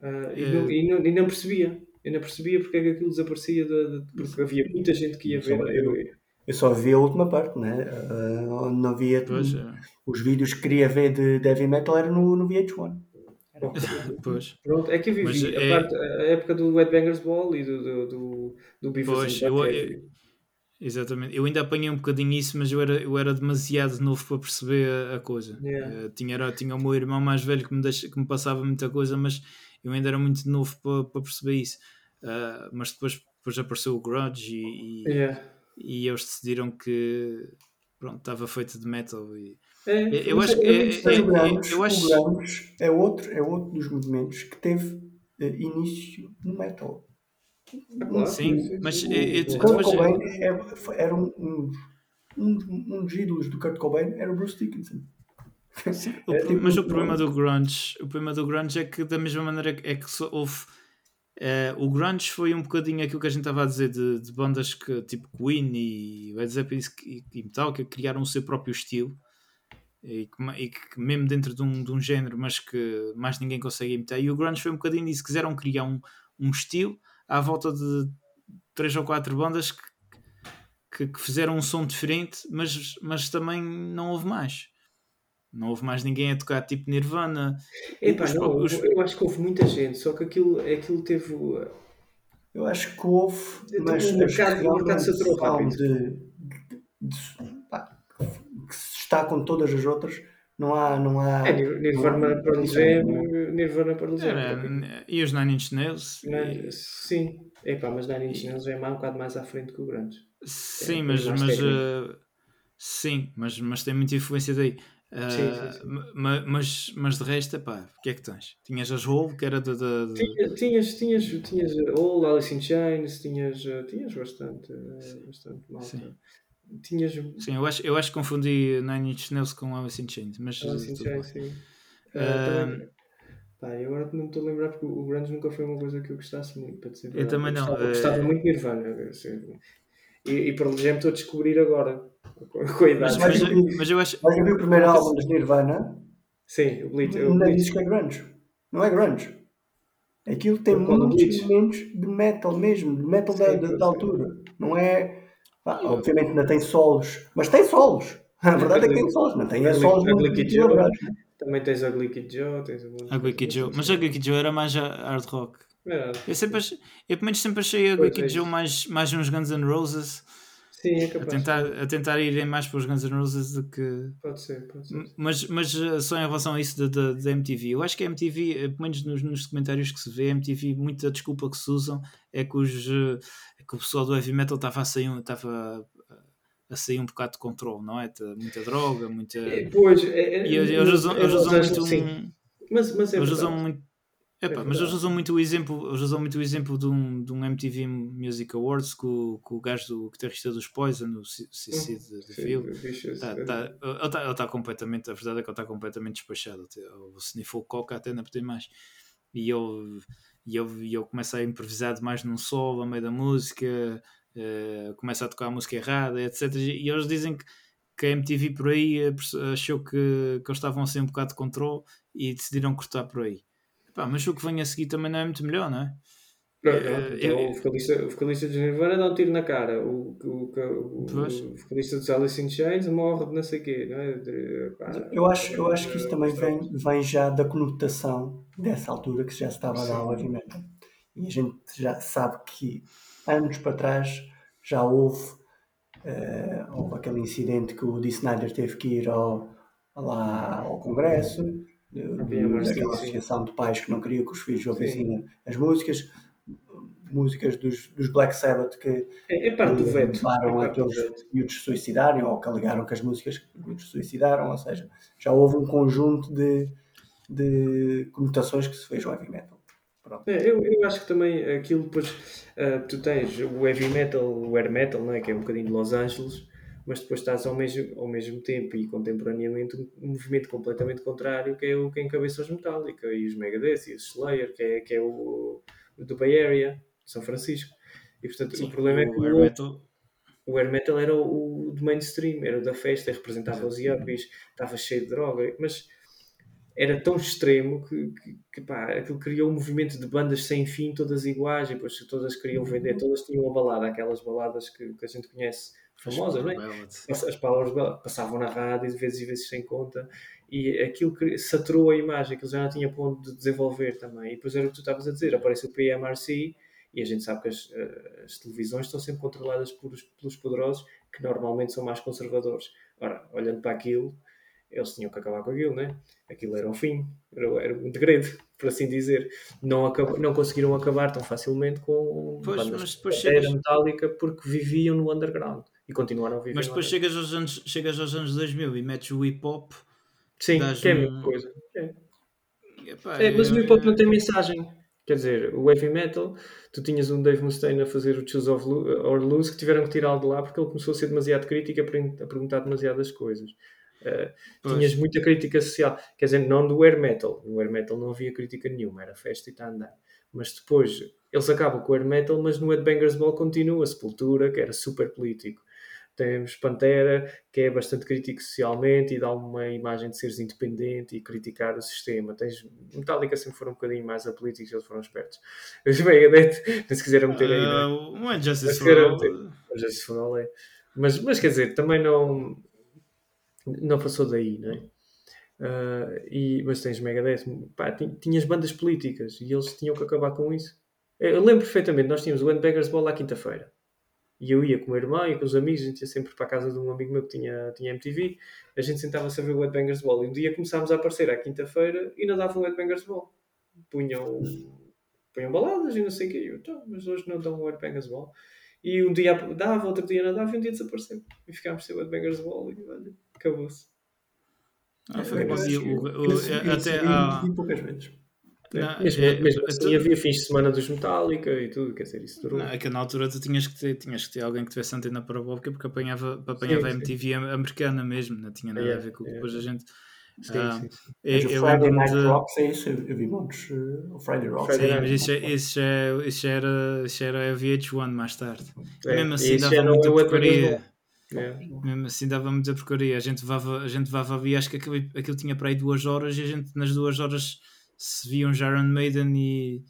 uh, ah, e, é... não, e, não, e, não, percebia. Eu não percebia porque é que aquilo desaparecia, de, de, porque havia muita gente que ia ver. Eu, eu só vi a última parte, né? Uh, não via pois, é. os vídeos que queria ver de, de heavy metal era no, no VH1. pois. Pronto, é que eu vivi a, é... parte, a, época do Headbangers Ball e do, do, do, do Beavis pois, eu, eu, Exatamente, eu ainda apanhei um bocadinho isso, mas eu era, eu era demasiado novo para perceber a, a coisa. Yeah. Uh, tinha, era, tinha o meu irmão mais velho que me, deixa, que me passava muita coisa, mas eu ainda era muito novo para, para perceber isso. Uh, mas depois, depois apareceu o Grudge e, e, yeah. E eles decidiram que pronto, estava feito de metal. E, é, eu, acho que é, é, é, eu acho... o Grunge é outro, é outro dos movimentos que teve uh, início no metal. Claro, sim, sim, mas o, é, é, Kurt Cobain é, era um, um, um, um dos ídolos do Kurt Cobain era o Bruce Dickinson. Sim, o, é, tipo, mas o problema do grunge, o problema do grunge é que da mesma maneira é que houve uh, o grunge foi um bocadinho aquilo que a gente estava a dizer de, de bandas que tipo Queen e Led Zeppelin e, e Metallica criaram o seu próprio estilo e que, e que, mesmo dentro de um, de um género mas que mais ninguém consegue imitar e o grunge foi um bocadinho isso, quiseram criar um, um estilo à volta de três ou quatro bandas que, que, que, fizeram um som diferente, mas, mas também não houve mais. Não houve mais ninguém a tocar tipo Nirvana. Epá, os, não, os... Eu acho que houve muita gente, só que aquilo, aquilo teve. Eu acho que houve. Mas o mercado, o mercado saturou rápido. De, de, de, pá, que se está com todas as outras não há. Não há é, Nirvana para dizer. Nirvana para dizer. E os Nine Inch Nails? E... Sim. Epá, mas Nine Inch Nails é um bocado mais à frente que o Grande. Sim, é, mas. mas uh, sim, mas, mas tem muita influência daí. Uh, sim, sim, sim. Mas, mas, mas de resto, pá, o que é que tens? Tinhas as Hole, que era de. de, de... Tinhas, tinhas, tinhas Hole, Alice in Chains, tinhas, tinhas bastante, bastante malta. Sim tinhas. Sim, eu acho, eu acho que confundi Nine Inch Nails com Alice in Chains, mas. Alice in Chains, sim. Uh, Pá, eu agora não me estou a lembrar porque o Grunge nunca foi uma coisa que eu gostasse muito, para dizer Eu também não. Eu gostava, é... muito de Nirvana. Assim, e, e para já me estou a descobrir agora, idade. Mas, mas, mas eu acho. Mas eu vi o primeiro álbum de Nirvana. Sim, o Bleach. Não diz que é Grunge. Não é Grunge. Aquilo tem muitos elementos de metal mesmo, de metal da, da, da altura. Não é ah, obviamente ainda tem solos, mas tem solos. A verdade é que tem solos, não tem é solos. Também tens a Glicky Joe, tens a Glicky Joe, mas a Glicky Joe era mais hard rock. É. Eu, sempre achei, eu pelo menos sempre achei a Glicky Joe mais, mais uns Guns N' Roses. Sim, é capaz. A tentar, a tentar irem mais para os Guns N' Roses do que. Pode ser, pode ser. Mas, mas eh, só em relação a isso da, MTV, eu acho que a MTV, eh, pelo menos nos, nos documentários que se vê, a MTV, muita desculpa que se usam é que, os, eh, é que o pessoal do heavy metal estava a sair, estava a sair um bocado de controle, não é? Muita droga, muita. É, pois, é, é, e eles usam, eles usam muito um. Mas, mas é eles usam muito. É mas eles usam muito o exemplo, eles usam muito o exemplo de um, de um MTV Music Awards com, com o gajo do guitarrista dos Poison, o CC de, Phil. Tá, tá, ele está tá completamente, a verdade é que ele está completamente despachado. O sniffou coca até não tem mais. E eu, e eu, e eu começo a improvisar demais num solo, a meio da música, uh, começa a tocar a música errada, etc. E eles dizem que, que a MTV por aí achou que, que eles estavam sem um bocado de controle e decidiram cortar por aí. Epá, mas o que vem a seguir também não é muito melhor, não é? Não, não, eh, então, o, vocalista, o vocalista de Nirvana dá um tiro na cara. O, o, o, o vocalista dos Alice in Chains morre de não sei o quê. Não é? eu, acho, eu acho que isso também vem, vem já da conotação dessa altura que já se estava a dar ao heavy metal. E a gente já sabe que anos para trás já houve, uh, houve aquele incidente que o Dee Snyder teve que ir ao, lá ao Congresso, daquela associação de pais que não queria que os filhos ouvissem as músicas, músicas dos, dos Black Sabbath que é, é parte do veto. levaram é aqueles miúdos suicidarem ou que alegaram que as músicas miúdos suicidaram, ou seja, já houve um conjunto de de conotações que se fez o heavy metal. É, eu, eu acho que também aquilo depois uh, tu tens o heavy metal, o air metal, não é? que é um bocadinho de Los Angeles, mas depois estás ao mesmo, ao mesmo tempo e contemporaneamente um movimento completamente contrário que é o que encabeça os Metallica e os Megadeth e os Slayer, que é, que é o, o do Bay Area, São Francisco. E portanto Sim, o problema é que o air metal o air metal era o, o do mainstream, era o da festa, representava os yuppies, estava cheio de droga, mas era tão extremo que, que, que pá, aquilo criou um movimento de bandas sem fim, todas iguais, e depois todas queriam vender, todas tinham uma balada, aquelas baladas que, que a gente conhece famosas, não é? As, as palavras passavam na rádio de vezes e vezes sem conta, e aquilo saturou a imagem, aquilo já não tinha ponto de desenvolver também. E depois era o que tu estavas a dizer, aparece o PMRC, e a gente sabe que as, as televisões estão sempre controladas por, pelos poderosos, que normalmente são mais conservadores. Ora, olhando para aquilo, eles tinham que acabar com aquilo, né? Aquilo era um fim, era, era um degredo, por assim dizer. Não, acab não conseguiram acabar tão facilmente com pois, bandas mas depois chegas... metálica porque viviam no underground e continuaram a viver. Mas depois chegas aos, anos, chegas aos anos 2000 e metes o hip hop. Sim, que é a mesma coisa. É. Epá, é, mas o hip hop não tem mensagem. Quer dizer, o heavy metal, tu tinhas um Dave Mustaine a fazer o Choose of or Lose que tiveram que tirá-lo de lá porque ele começou a ser demasiado crítico a perguntar demasiadas coisas. Uh, tinhas muita crítica social, quer dizer, não do air metal. No air metal não havia crítica nenhuma, era festa e está a andar. Mas depois eles acabam com o air metal, mas no Headbangers Ball continua a Sepultura, que era super político. Temos Pantera, que é bastante crítico socialmente e dá uma imagem de seres independente e criticar o sistema. Tens Metallica sempre foram um bocadinho mais apolíticos, eles foram espertos. Os Megadeth, se quiseram meter aí, né? Uh, o Justice for All. Justice for All é. Mas, mas quer dizer, também não não passou daí, não é? Uh, e, mas tens Megadeth, pá, tinhas bandas políticas e eles tinham que acabar com isso. Eu lembro perfeitamente, nós tínhamos o Handbaggers Ball à quinta-feira e eu ia com o meu irmão e com os amigos, a gente ia sempre para a casa de um amigo meu que tinha, tinha MTV, a gente sentava-se a ver o Headbangers Ball e um dia começámos a aparecer à quinta-feira e não davam o Headbangers Ball. Punham, punham baladas e não sei o que. Eu, então, mas hoje não dão o Headbangers Ball. E um dia dava, outro dia não dava e um dia desapareceu. E ficámos sem o Headbangers Ball e olha, acabou-se. Ah, foi é, o, até há... poucas vezes. Não, mesmo, é, mesmo assim tu... havia fins de semana dos Metallica e tudo, quer dizer, isso durou. Não, é que na altura tu tinhas que ter, tinhas que ter alguém que tivesse antena para parabólica porque apanhava, apanhava sim, a MTV sim. americana mesmo, não tinha nada é, a ver com o que depois a gente. Sim, ah, sim. Eu, eu Friday Night de... Rocks é isso, eu vi muitos uh, o Friday Rocks. Sim, mas isso, isso, já, isso, já era, isso já era a VH1 mais tarde. É, mesmo assim dava muita porcaria. É. Mesmo assim dava muita porcaria. A gente vava, a gente vava e acho que aquilo, aquilo tinha para aí duas horas e a gente nas duas horas se viam uns Iron Maiden e,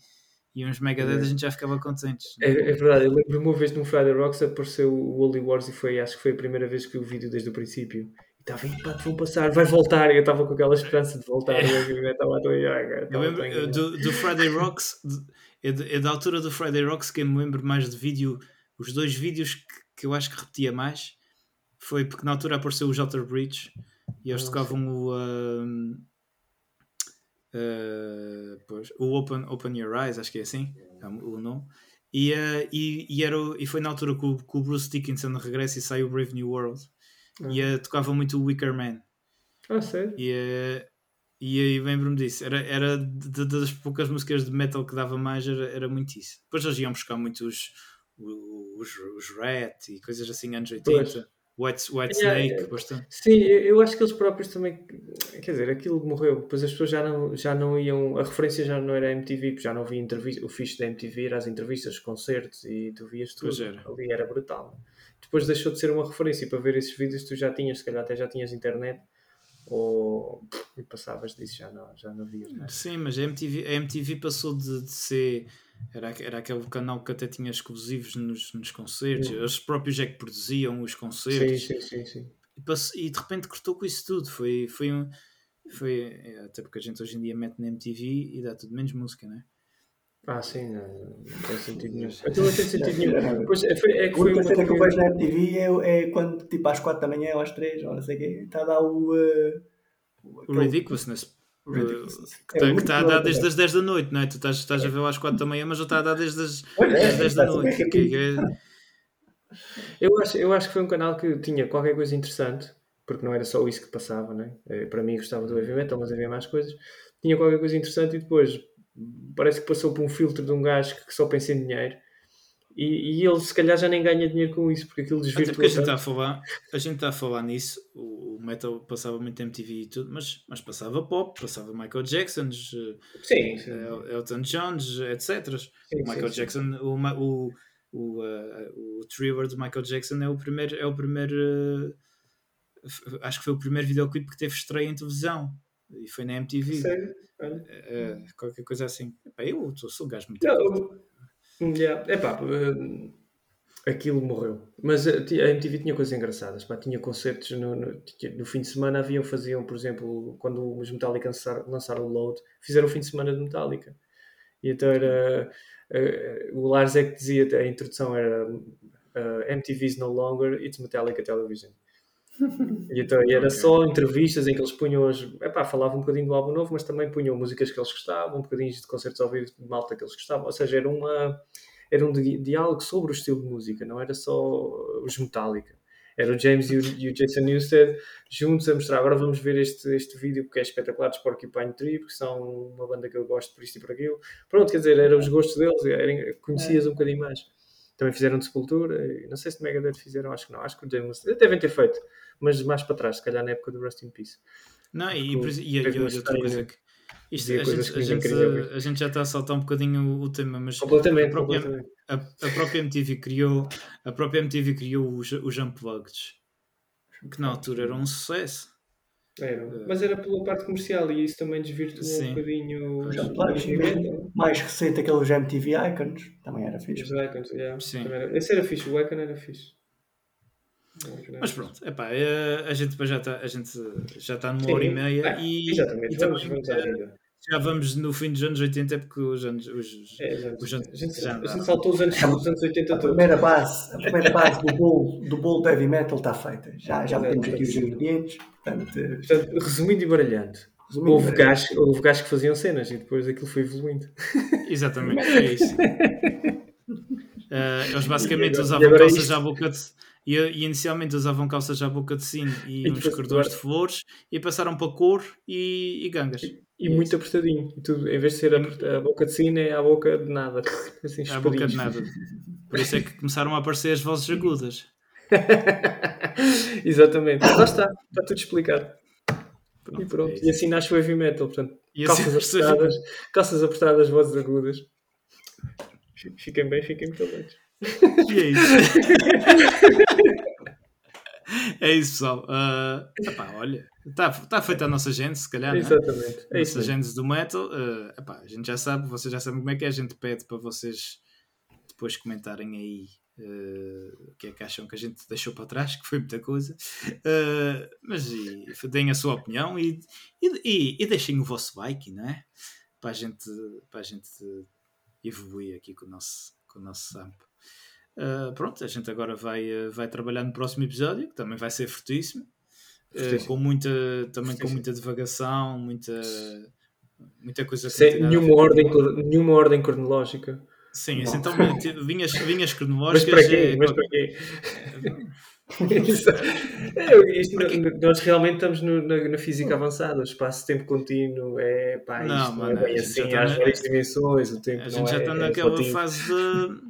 e uns Megadeth, é. a gente já ficava contentes. É, é verdade, eu lembro uma vez no Friday Rocks apareceu o Holy Wars e foi, acho que foi a primeira vez que vi o vídeo desde o princípio. Estava, pá, vão passar, vai voltar. Eu estava com aquela esperança de voltar. É. Eu estava a Eu lembro do, do Friday Rocks, é, é da altura do Friday Rocks que eu me lembro mais de vídeo, os dois vídeos que, que eu acho que repetia mais foi porque na altura apareceu o Jotter Bridge e eles tocavam o. Uh, Uh, pois, o Open, Open Your Eyes, acho que é assim é o nome. E, uh, e, e, era, e foi na altura que o, que o Bruce Dickinson regressa e sai o Brave New World. E uh, tocava muito o Wicker Man. Ah, sério? E, uh, e aí lembro-me disso. Era, era de, das poucas músicas de metal que dava mais, era, era muito isso. Depois eles iam buscar muitos os, os, os Rat e coisas assim, anos 80. Pois. White, White Snake, é, bastante. Sim, eu acho que eles próprios também, quer dizer, aquilo morreu, depois as pessoas já não, já não iam, a referência já não era MTV, já não havia entrevista, o fixe da MTV era as entrevistas, os concertos e tu vias tudo, era. ali era brutal. Depois deixou de ser uma referência e para ver esses vídeos tu já tinhas, se calhar até já tinhas internet ou e passavas disso, já não, já não vias mais. Sim, mas a MTV, a MTV passou de, de ser era, era aquele canal que até tinha exclusivos nos, nos concertos, uhum. eles próprios é que produziam os concertos. Sim, sim, sim. sim. E, passou, e, de repente cortou com isso tudo. Foi, foi um. Foi, é, até porque a gente hoje em dia mete na MTV e dá tudo menos música, não é? Ah, sim, não, não tem sentido nenhum. Então não tem sentido nenhum. Pois é, foi, é que foi a única cena que eu vejo na MTV é, é quando, tipo, às 4 da manhã ou às 3, ou não sei o quê, está a dar o. Uh, o Ridiculousness. Que está, é tá a dar desde as 10 da noite, não é? Tu estás, estás a ver às 4 da manhã, mas já está a dar desde as, é, as 10 da noite. Eu acho, eu acho que foi um canal que tinha qualquer coisa interessante, porque não era só isso que passava, né? Para mim gostava do heavy metal, mas havia mais coisas. tinha qualquer coisa interessante e depois parece que passou por um filtro de um gajo que só pensa em dinheiro e, e ele se calhar já nem ganha dinheiro com isso, porque aquilo desvirtua. Até porque a gente está a falar, a gente está a falar nisso, o, o metal passava muito MTV e tudo, mas, mas passava pop, passava Michael Jackson, sim, sim. Elton John, etc. Sim, o Michael sim, Jackson, o, o, o, uh, o Thriller de Michael Jackson é o primeiro, é o primeiro uh, acho que foi o primeiro videoclipe que teve estreia em televisão e foi na MTV. Sério? Uh, qualquer coisa assim. eu sou, sou um gajo muito. Não, Yeah. Epá, uh, aquilo morreu. Mas a, a MTV tinha coisas engraçadas. Pá, tinha concertos no, no, no, fim de semana. Haviam, faziam, por exemplo, quando os Metallica lançaram, lançaram o Load, fizeram o fim de semana de Metallica. E então era. O Lars é que dizia, a introdução era MTV is no longer, it's Metallica Television. E então e era só entrevistas em que eles punham as. Epá, falavam um bocadinho do álbum novo, mas também punham músicas que eles gostavam, um bocadinho de concertos ao vivo de malta que eles gostavam. Ou seja, era, uma, era um diálogo sobre o estilo de música, não era só os Metallica. Era o James e o, e o Jason Newsted juntos a mostrar. Agora vamos ver este, este vídeo porque é espetacular de Porcupine Tree, porque são uma banda que eu gosto por isto e por aquilo. Pronto, quer dizer, eram os gostos deles, era, conhecias um bocadinho mais. Também fizeram de Sepultura, não sei se de Megadeth fizeram, acho que não, acho que o James devem ter feito mas mais para trás, se calhar na época do Rust in Peace. Não, e, e, e, e outra coisa que. Isto, a, gente, a, gente, a, gente, já está a saltar um bocadinho o, tema, mas completamente, a, própria, completamente. A, a, própria MTV criou a própria MTV criou os, os Unplugged que na altura era um sucesso. Era. Uh, mas era pela parte comercial e isso também desvirtuou sim. um bocadinho os mais recente aqueles MTV Icons também era fixe. Os Icons, yeah. sim. Era, esse era fixe, o Icon era fixe. Mas pronto, epá, eh, a gente já está a gente já está numa hora e meia ah, e, exatamente. e vamos, vamos já vamos no fim dos anos 80 porque os anos os, é, os anos, a, gente, já, a gente saltou os anos, os anos 80 a primeira base a primeira base do bolo do bolo de heavy metal está feita. Já, já temos aqui os ingredientes portanto, portanto resumindo e baralhando Resumindo houve, gajos, houve gajos que faziam cenas e depois aquilo foi evoluindo. Exatamente, é isso. Uh, eles basicamente usavam calças à boca de e, e, inicialmente usavam calças à boca de sino e, e uns cordões de flores e passaram para cor e, e gangas. E, e muito apertadinho. E tudo, em vez de ser a, a, boca de sino, é a boca de nada. Assim, a boca de nada. Por isso é que começaram a aparecer as vozes agudas. Exatamente. Lá está, está tudo explicado. E pronto. É e assim nasce o heavy metal. Portanto, e calças, assim apertadas, calças apertadas, vozes agudas. Fiquem bem, fiquem muito bem. E é isso. é isso, pessoal. Uh, epá, olha, está tá feita a nossa gente, se calhar. Exatamente. É? A nossa gente do metal. Uh, epá, a gente já sabe, vocês já sabem como é que é. A gente pede para vocês depois comentarem aí uh, o que é que acham que a gente deixou para trás, que foi muita coisa. Uh, mas e, deem a sua opinião e, e, e, deixem o vosso like, não é? Para a gente, para a gente evoluir aqui com o nosso, com o nosso samp. Uh, pronto, a gente agora vai, uh, vai trabalhar no próximo episódio, que também vai ser fortíssimo, uh, com muita, também com muita divagação, muita, muita coisa Sem nenhuma ordem, nenhuma ordem cronológica. Sim, assim, então vinhas, vinhas cronológicas. Mas para quê? É, mas para quê? É, isto, nós realmente estamos no, na, na, física avançada, o espaço-tempo contínuo é pá, isto não, não é bem assim, às tá várias dimensões, o tempo a gente já é, está naquela fase de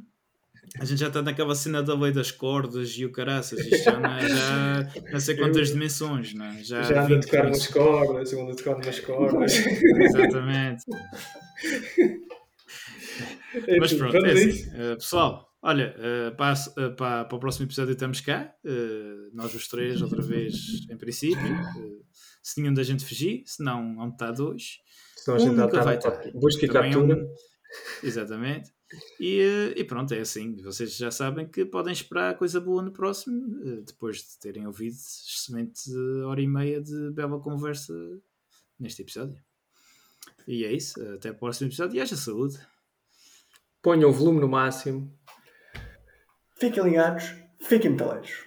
a gente já está naquela cena da lei das cordas e o caraças, isto já não é já não sei quantas dimensões, não é? Já, já anda a tocar umas cordas, eu ando a tocar umas cordas. Exatamente. Mas pronto, é assim. Uh, pessoal, olha, uh, para, uh, para, para, o próximo episódio estamos cá, nós os três, outra vez, em princípio. se nenhum da gente fugir, se não, onde está dois. Se não, a gente um nunca vai estar. Busca e captura. Exatamente. E, e, pronto, é assim. Vocês já sabem que podem esperar coisa boa no próximo, eh, depois de terem ouvido excelente hora e meia de bela conversa neste episódio. E é isso. Até o próximo episódio e haja saúde. Ponham o volume no máximo. Fiquem ligados, fiquem metaleiros.